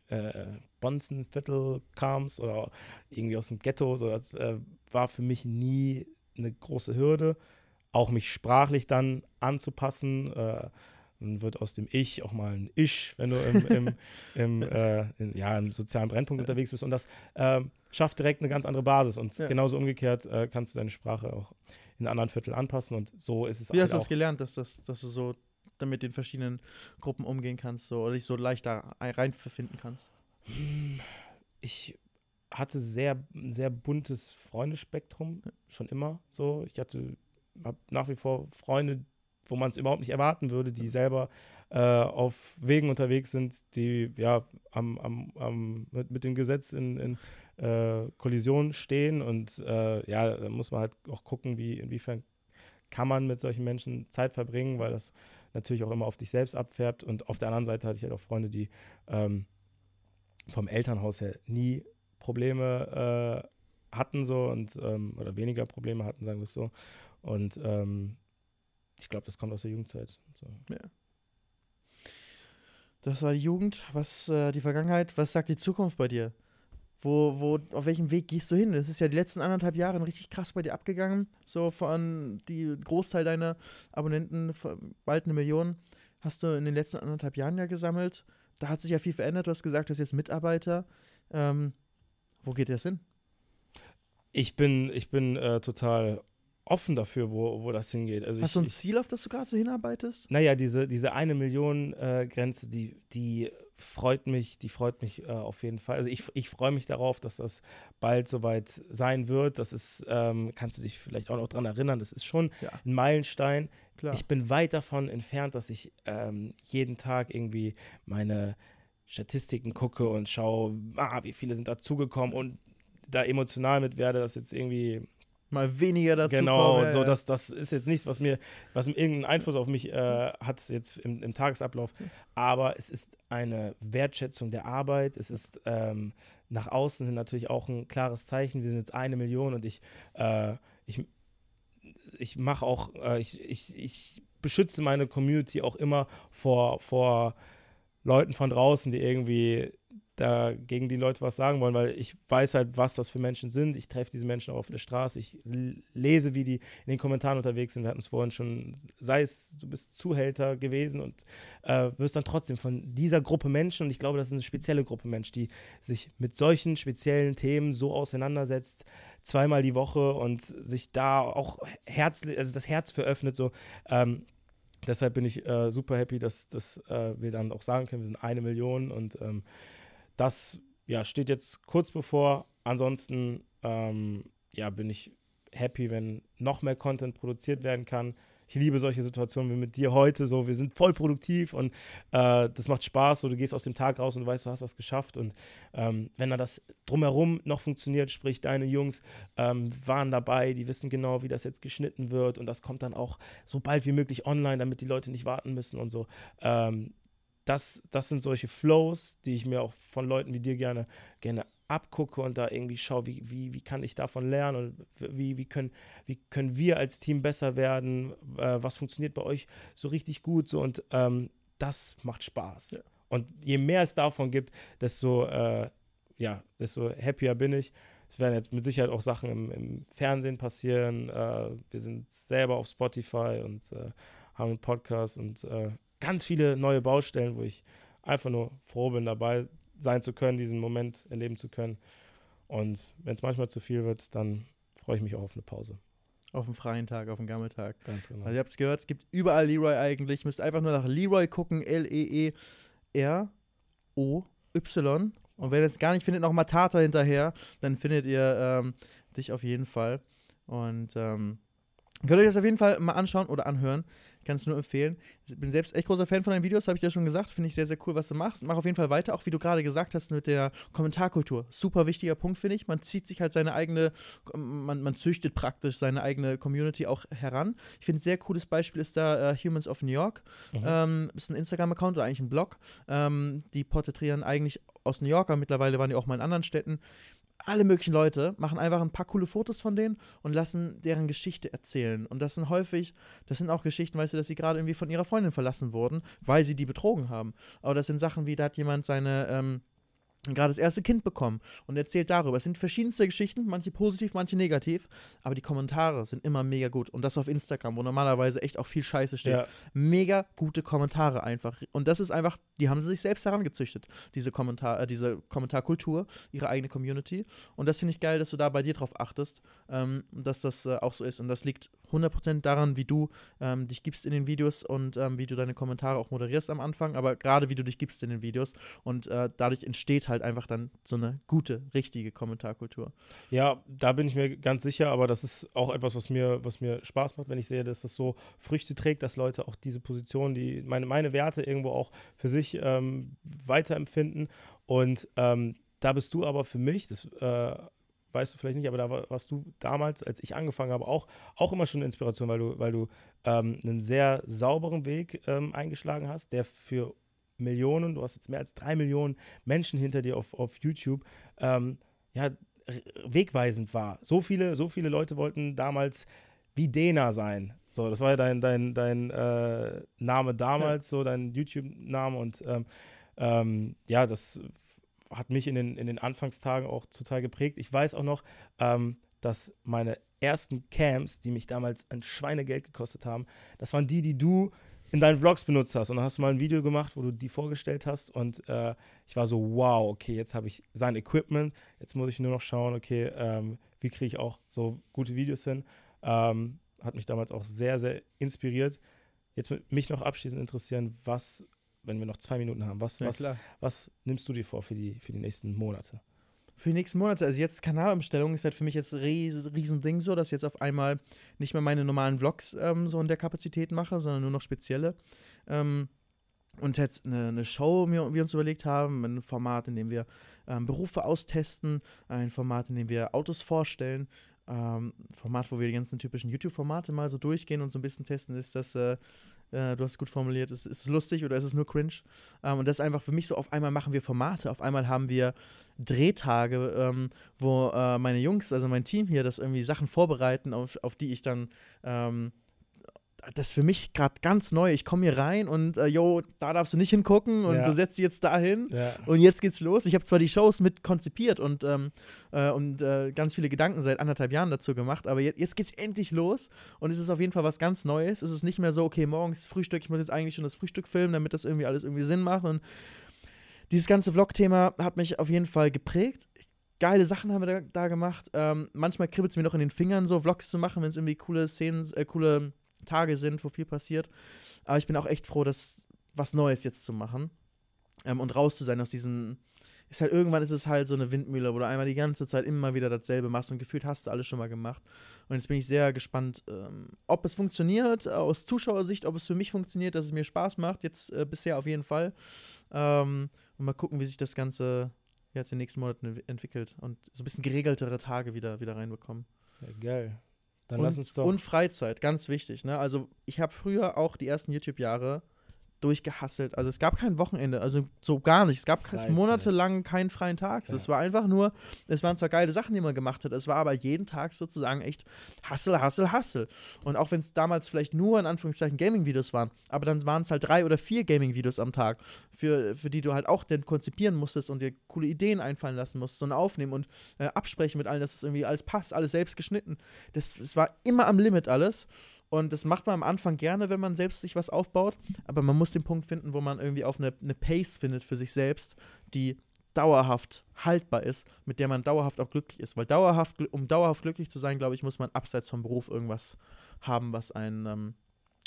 äh, Bonzenviertel kamst oder irgendwie aus dem Ghetto. So, das äh, war für mich nie eine große Hürde. Auch mich sprachlich dann anzupassen. Äh, dann wird aus dem Ich auch mal ein Ich, wenn du im, im, im, äh, in, ja, im sozialen Brennpunkt unterwegs bist. Und das äh, schafft direkt eine ganz andere Basis. Und ja. genauso umgekehrt äh, kannst du deine Sprache auch in anderen Vierteln anpassen. Und so ist es Wie halt hast du das gelernt, dass, das, dass du so damit den verschiedenen Gruppen umgehen kannst so, oder dich so leichter reinverfinden kannst? Ich hatte sehr, sehr buntes Freundespektrum, schon immer so. Ich hatte habe nach wie vor Freunde, wo man es überhaupt nicht erwarten würde, die selber äh, auf Wegen unterwegs sind, die ja am, am, am mit, mit dem Gesetz in, in äh, Kollision stehen. Und äh, ja, da muss man halt auch gucken, wie, inwiefern kann man mit solchen Menschen Zeit verbringen, weil das natürlich auch immer auf dich selbst abfärbt. Und auf der anderen Seite hatte ich halt auch Freunde, die ähm, vom Elternhaus her nie Probleme äh, hatten so und ähm, oder weniger Probleme hatten, sagen wir es so. Und ähm, ich glaube, das kommt aus der Jugendzeit. So. Ja. Das war die Jugend. Was äh, die Vergangenheit? Was sagt die Zukunft bei dir? Wo, wo, auf welchem Weg gehst du hin? Das ist ja die letzten anderthalb Jahre richtig krass bei dir abgegangen. So von die Großteil deiner Abonnenten, bald eine Million, hast du in den letzten anderthalb Jahren ja gesammelt. Da hat sich ja viel verändert. Du hast gesagt, du bist jetzt Mitarbeiter. Ähm, wo geht das hin? Ich bin, ich bin äh, total offen dafür, wo, wo das hingeht. Also Hast ich, du ein Ziel, auf das du gerade so hinarbeitest? Naja, diese, diese eine Million äh, Grenze, die, die freut mich, die freut mich äh, auf jeden Fall. Also ich, ich freue mich darauf, dass das bald soweit sein wird. Das ist, ähm, kannst du dich vielleicht auch noch daran erinnern, das ist schon ja. ein Meilenstein. Klar. Ich bin weit davon entfernt, dass ich ähm, jeden Tag irgendwie meine Statistiken gucke und schaue, ah, wie viele sind dazugekommen und da emotional mit werde, dass jetzt irgendwie mal weniger dazu genau, kommen. Genau, so, das, das ist jetzt nichts, was mir, was irgendeinen Einfluss auf mich äh, hat jetzt im, im, Tagesablauf. Aber es ist eine Wertschätzung der Arbeit. Es ist ähm, nach außen hin natürlich auch ein klares Zeichen. Wir sind jetzt eine Million und ich, äh, ich, ich mache auch, äh, ich, ich, ich beschütze meine Community auch immer vor, vor Leuten von draußen, die irgendwie da gegen die Leute was sagen wollen, weil ich weiß halt, was das für Menschen sind. Ich treffe diese Menschen auch auf der Straße. Ich lese, wie die in den Kommentaren unterwegs sind. Wir hatten es vorhin schon, sei es, du bist Zuhälter gewesen und äh, wirst dann trotzdem von dieser Gruppe Menschen, und ich glaube, das ist eine spezielle Gruppe Menschen, die sich mit solchen speziellen Themen so auseinandersetzt, zweimal die Woche und sich da auch herzlich, also das Herz für öffnet, so. Ähm, deshalb bin ich äh, super happy, dass, dass äh, wir dann auch sagen können, wir sind eine Million und ähm, das ja, steht jetzt kurz bevor. Ansonsten ähm, ja, bin ich happy, wenn noch mehr Content produziert werden kann. Ich liebe solche Situationen wie mit dir heute. So, wir sind voll produktiv und äh, das macht Spaß. So, du gehst aus dem Tag raus und weißt, du hast was geschafft. Und ähm, wenn dann das drumherum noch funktioniert, sprich, deine Jungs ähm, waren dabei, die wissen genau, wie das jetzt geschnitten wird und das kommt dann auch so bald wie möglich online, damit die Leute nicht warten müssen und so. Ähm, das, das sind solche Flows, die ich mir auch von Leuten wie dir gerne, gerne abgucke und da irgendwie schaue, wie, wie, wie kann ich davon lernen und wie, wie, können, wie können wir als Team besser werden, äh, was funktioniert bei euch so richtig gut so und ähm, das macht Spaß. Ja. Und je mehr es davon gibt, desto, äh, ja, desto happier bin ich. Es werden jetzt mit Sicherheit auch Sachen im, im Fernsehen passieren. Äh, wir sind selber auf Spotify und äh, haben einen Podcast und äh, ganz viele neue Baustellen, wo ich einfach nur froh bin, dabei sein zu können, diesen Moment erleben zu können. Und wenn es manchmal zu viel wird, dann freue ich mich auch auf eine Pause. Auf einen freien Tag, auf einen Gammeltag. Ganz genau. Also ihr habt es gehört, es gibt überall Leroy eigentlich. Ihr müsst einfach nur nach Leroy gucken, L-E-E-R-O-Y. Und wenn ihr es gar nicht findet, noch Matata hinterher, dann findet ihr ähm, dich auf jeden Fall. Und ähm, Könnt ihr euch das auf jeden Fall mal anschauen oder anhören. Ich kann es nur empfehlen. Ich bin selbst echt großer Fan von deinen Videos, habe ich dir schon gesagt. Finde ich sehr, sehr cool, was du machst. Mach auf jeden Fall weiter, auch wie du gerade gesagt hast mit der Kommentarkultur. Super wichtiger Punkt, finde ich. Man zieht sich halt seine eigene, man, man züchtet praktisch seine eigene Community auch heran. Ich finde, ein sehr cooles Beispiel ist da uh, Humans of New York. Mhm. Ähm, ist ein Instagram-Account oder eigentlich ein Blog. Ähm, die porträtieren eigentlich aus New York, aber mittlerweile waren die auch mal in anderen Städten alle möglichen Leute machen einfach ein paar coole Fotos von denen und lassen deren Geschichte erzählen. Und das sind häufig, das sind auch Geschichten, weißt du, dass sie gerade irgendwie von ihrer Freundin verlassen wurden, weil sie die betrogen haben. Aber das sind Sachen wie, da hat jemand seine, ähm, gerade das erste Kind bekommen und erzählt darüber. Es sind verschiedenste Geschichten, manche positiv, manche negativ, aber die Kommentare sind immer mega gut. Und das auf Instagram, wo normalerweise echt auch viel Scheiße steht. Ja. Mega gute Kommentare einfach. Und das ist einfach, die haben sich selbst herangezüchtet, diese, Kommentar, äh, diese Kommentarkultur, ihre eigene Community. Und das finde ich geil, dass du da bei dir drauf achtest, ähm, dass das äh, auch so ist. Und das liegt 100% daran, wie du ähm, dich gibst in den Videos und ähm, wie du deine Kommentare auch moderierst am Anfang, aber gerade wie du dich gibst in den Videos. Und äh, dadurch entsteht halt einfach dann so eine gute, richtige Kommentarkultur. Ja, da bin ich mir ganz sicher, aber das ist auch etwas, was mir, was mir Spaß macht, wenn ich sehe, dass das so Früchte trägt, dass Leute auch diese Position, die meine, meine Werte irgendwo auch für sich ähm, weiterempfinden. Und ähm, da bist du aber für mich, das äh, weißt du vielleicht nicht, aber da warst du damals, als ich angefangen habe, auch, auch immer schon eine Inspiration, weil du, weil du ähm, einen sehr sauberen Weg ähm, eingeschlagen hast, der für Millionen, du hast jetzt mehr als drei Millionen Menschen hinter dir auf, auf YouTube, ähm, ja, wegweisend war. So viele, so viele Leute wollten damals wie Dena sein. So, das war ja dein, dein, dein äh, Name damals, ja. so dein YouTube-Name und ähm, ähm, ja, das hat mich in den, in den Anfangstagen auch total geprägt. Ich weiß auch noch, ähm, dass meine ersten Camps, die mich damals ein Schweinegeld gekostet haben, das waren die, die du in deinen Vlogs benutzt hast. Und dann hast du mal ein Video gemacht, wo du die vorgestellt hast. Und äh, ich war so, wow, okay, jetzt habe ich sein Equipment. Jetzt muss ich nur noch schauen, okay, ähm, wie kriege ich auch so gute Videos hin. Ähm, hat mich damals auch sehr, sehr inspiriert. Jetzt mich noch abschließend interessieren, was wenn wir noch zwei Minuten haben, was, ja, was, was nimmst du dir vor für die, für die nächsten Monate? Für die nächsten Monate, also jetzt Kanalumstellung ist halt für mich jetzt ein Riesending so, dass ich jetzt auf einmal nicht mehr meine normalen Vlogs ähm, so in der Kapazität mache, sondern nur noch spezielle. Ähm, und jetzt eine, eine, Show wir, wir uns überlegt haben, ein Format, in dem wir ähm, Berufe austesten, ein Format, in dem wir Autos vorstellen, ähm, Format, wo wir die ganzen typischen YouTube-Formate mal so durchgehen und so ein bisschen testen, ist das äh, äh, du hast es gut formuliert. Ist, ist es lustig oder ist es nur cringe? Ähm, und das ist einfach für mich so: auf einmal machen wir Formate, auf einmal haben wir Drehtage, ähm, wo äh, meine Jungs, also mein Team hier, das irgendwie Sachen vorbereiten, auf, auf die ich dann ähm, das ist für mich gerade ganz neu. Ich komme hier rein und äh, yo, da darfst du nicht hingucken und ja. du setzt sie jetzt dahin ja. und jetzt geht's los. Ich habe zwar die Shows mit konzipiert und, ähm, äh, und äh, ganz viele Gedanken seit anderthalb Jahren dazu gemacht, aber jetzt, jetzt geht's endlich los und es ist auf jeden Fall was ganz Neues. Es ist nicht mehr so, okay, morgens Frühstück, ich muss jetzt eigentlich schon das Frühstück filmen, damit das irgendwie alles irgendwie Sinn macht und dieses ganze Vlog-Thema hat mich auf jeden Fall geprägt geile Sachen haben wir da, da gemacht. Ähm, manchmal kribbelt es mir noch in den Fingern, so Vlogs zu machen, wenn es irgendwie coole Szenen, äh, coole Tage sind, wo viel passiert. Aber ich bin auch echt froh, das was Neues jetzt zu machen ähm, und raus zu sein aus diesen. Ist halt irgendwann ist es halt so eine Windmühle, wo du einmal die ganze Zeit immer wieder dasselbe machst und gefühlt hast du alles schon mal gemacht. Und jetzt bin ich sehr gespannt, ähm, ob es funktioniert, aus Zuschauersicht, ob es für mich funktioniert, dass es mir Spaß macht. Jetzt äh, bisher auf jeden Fall. Ähm, und mal gucken, wie sich das Ganze jetzt in den nächsten Monaten entwickelt und so ein bisschen geregeltere Tage wieder, wieder reinbekommen. Ja, geil. Dann und, lass uns doch. Und Freizeit, ganz wichtig. Ne? Also ich habe früher auch die ersten YouTube-Jahre durchgehasselt. Also es gab kein Wochenende, also so gar nicht. Es gab Freizeit. monatelang keinen freien Tag. Ja. Es war einfach nur, es waren zwar geile Sachen, die man gemacht hat, es war aber jeden Tag sozusagen echt Hassel, Hassel, Hassel. Und auch wenn es damals vielleicht nur in Anführungszeichen Gaming-Videos waren, aber dann waren es halt drei oder vier Gaming-Videos am Tag, für, für die du halt auch dann konzipieren musstest und dir coole Ideen einfallen lassen musstest und aufnehmen und äh, absprechen mit allen, dass es irgendwie alles passt, alles selbst geschnitten. Das, das war immer am Limit alles. Und das macht man am Anfang gerne, wenn man selbst sich was aufbaut. Aber man muss den Punkt finden, wo man irgendwie auf eine, eine Pace findet für sich selbst, die dauerhaft haltbar ist, mit der man dauerhaft auch glücklich ist. Weil dauerhaft, um dauerhaft glücklich zu sein, glaube ich, muss man abseits vom Beruf irgendwas haben, was einen, ähm,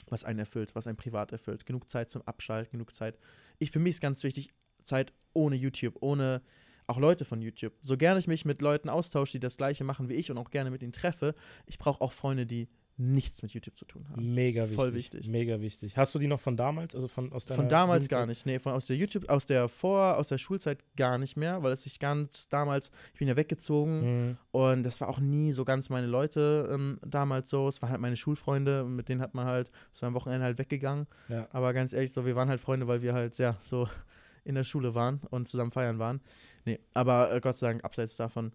was einen erfüllt, was einen privat erfüllt. Genug Zeit zum Abschalten, genug Zeit. Ich für mich ist ganz wichtig, Zeit ohne YouTube, ohne auch Leute von YouTube. So gerne ich mich mit Leuten austausche, die das gleiche machen wie ich und auch gerne mit ihnen treffe, ich brauche auch Freunde, die nichts mit YouTube zu tun haben. Mega wichtig. Voll wichtig. Mega wichtig. Hast du die noch von damals, also von aus Von damals gar nicht. Nee, von aus der YouTube, aus der vor, aus der Schulzeit gar nicht mehr, weil es sich ganz damals, ich bin ja weggezogen mhm. und das war auch nie so ganz meine Leute ähm, damals so. Es waren halt meine Schulfreunde, und mit denen hat man halt so am Wochenende halt weggegangen. Ja. Aber ganz ehrlich, so, wir waren halt Freunde, weil wir halt, ja, so in der Schule waren und zusammen feiern waren. Nee, aber äh, Gott sei Dank, abseits davon.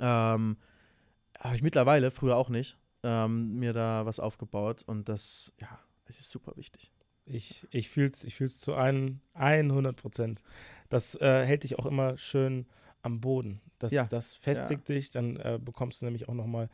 Ähm, habe ich mittlerweile, früher auch nicht ähm, mir da was aufgebaut und das, ja, es ist super wichtig. Ich, ich fühle es ich fühl's zu ein, 100 Prozent. Das äh, hält dich auch immer schön am Boden. Das, ja. das festigt ja. dich, dann äh, bekommst du nämlich auch nochmal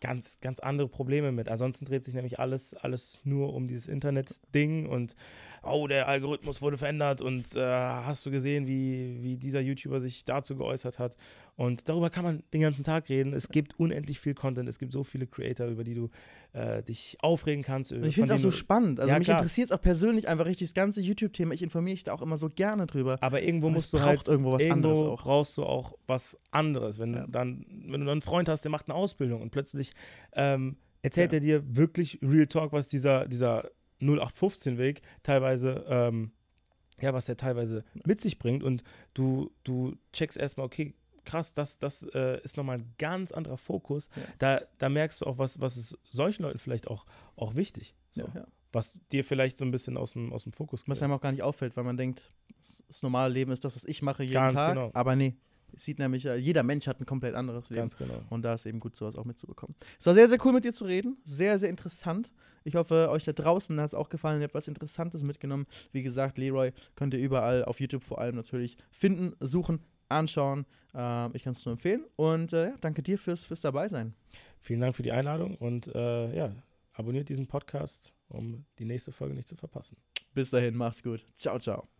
ganz, ganz andere Probleme mit. Ansonsten dreht sich nämlich alles, alles nur um dieses Internet-Ding und oh, der Algorithmus wurde verändert und äh, hast du gesehen, wie, wie dieser YouTuber sich dazu geäußert hat. Und darüber kann man den ganzen Tag reden. Es gibt unendlich viel Content, es gibt so viele Creator, über die du äh, dich aufregen kannst. Ich finde es auch so spannend. Also ja, mich interessiert es auch persönlich einfach richtig das ganze YouTube-Thema. Ich informiere mich da auch immer so gerne drüber. Aber irgendwo musst du halt irgendwo was irgendwo anderes auch. brauchst du auch was anderes. Wenn ja. du dann, wenn du dann einen Freund hast, der macht eine Ausbildung und plötzlich ähm, erzählt ja. er dir wirklich Real Talk, was dieser, dieser 0815-Weg teilweise, ähm, ja, was der teilweise mit sich bringt und du, du checkst erstmal, okay, krass, das, das äh, ist nochmal ein ganz anderer Fokus. Ja. Da, da merkst du auch, was, was ist solchen Leuten vielleicht auch, auch wichtig. So. Ja, ja. Was dir vielleicht so ein bisschen aus dem, aus dem Fokus kommt. Was einem auch gar nicht auffällt, weil man denkt, das normale Leben ist das, was ich mache jeden ganz Tag. Genau. Aber nee, sieht nämlich, äh, jeder Mensch hat ein komplett anderes Leben. Ganz genau. Und da ist eben gut, sowas auch mitzubekommen. Es war sehr, sehr cool, mit dir zu reden. Sehr, sehr interessant. Ich hoffe, euch da draußen hat es auch gefallen. Ihr habt was Interessantes mitgenommen. Wie gesagt, Leroy könnt ihr überall auf YouTube vor allem natürlich finden, suchen, anschauen. Äh, ich kann es nur empfehlen. Und äh, danke dir fürs, fürs Dabeisein. Vielen Dank für die Einladung und äh, ja, abonniert diesen Podcast, um die nächste Folge nicht zu verpassen. Bis dahin, macht's gut. Ciao, ciao.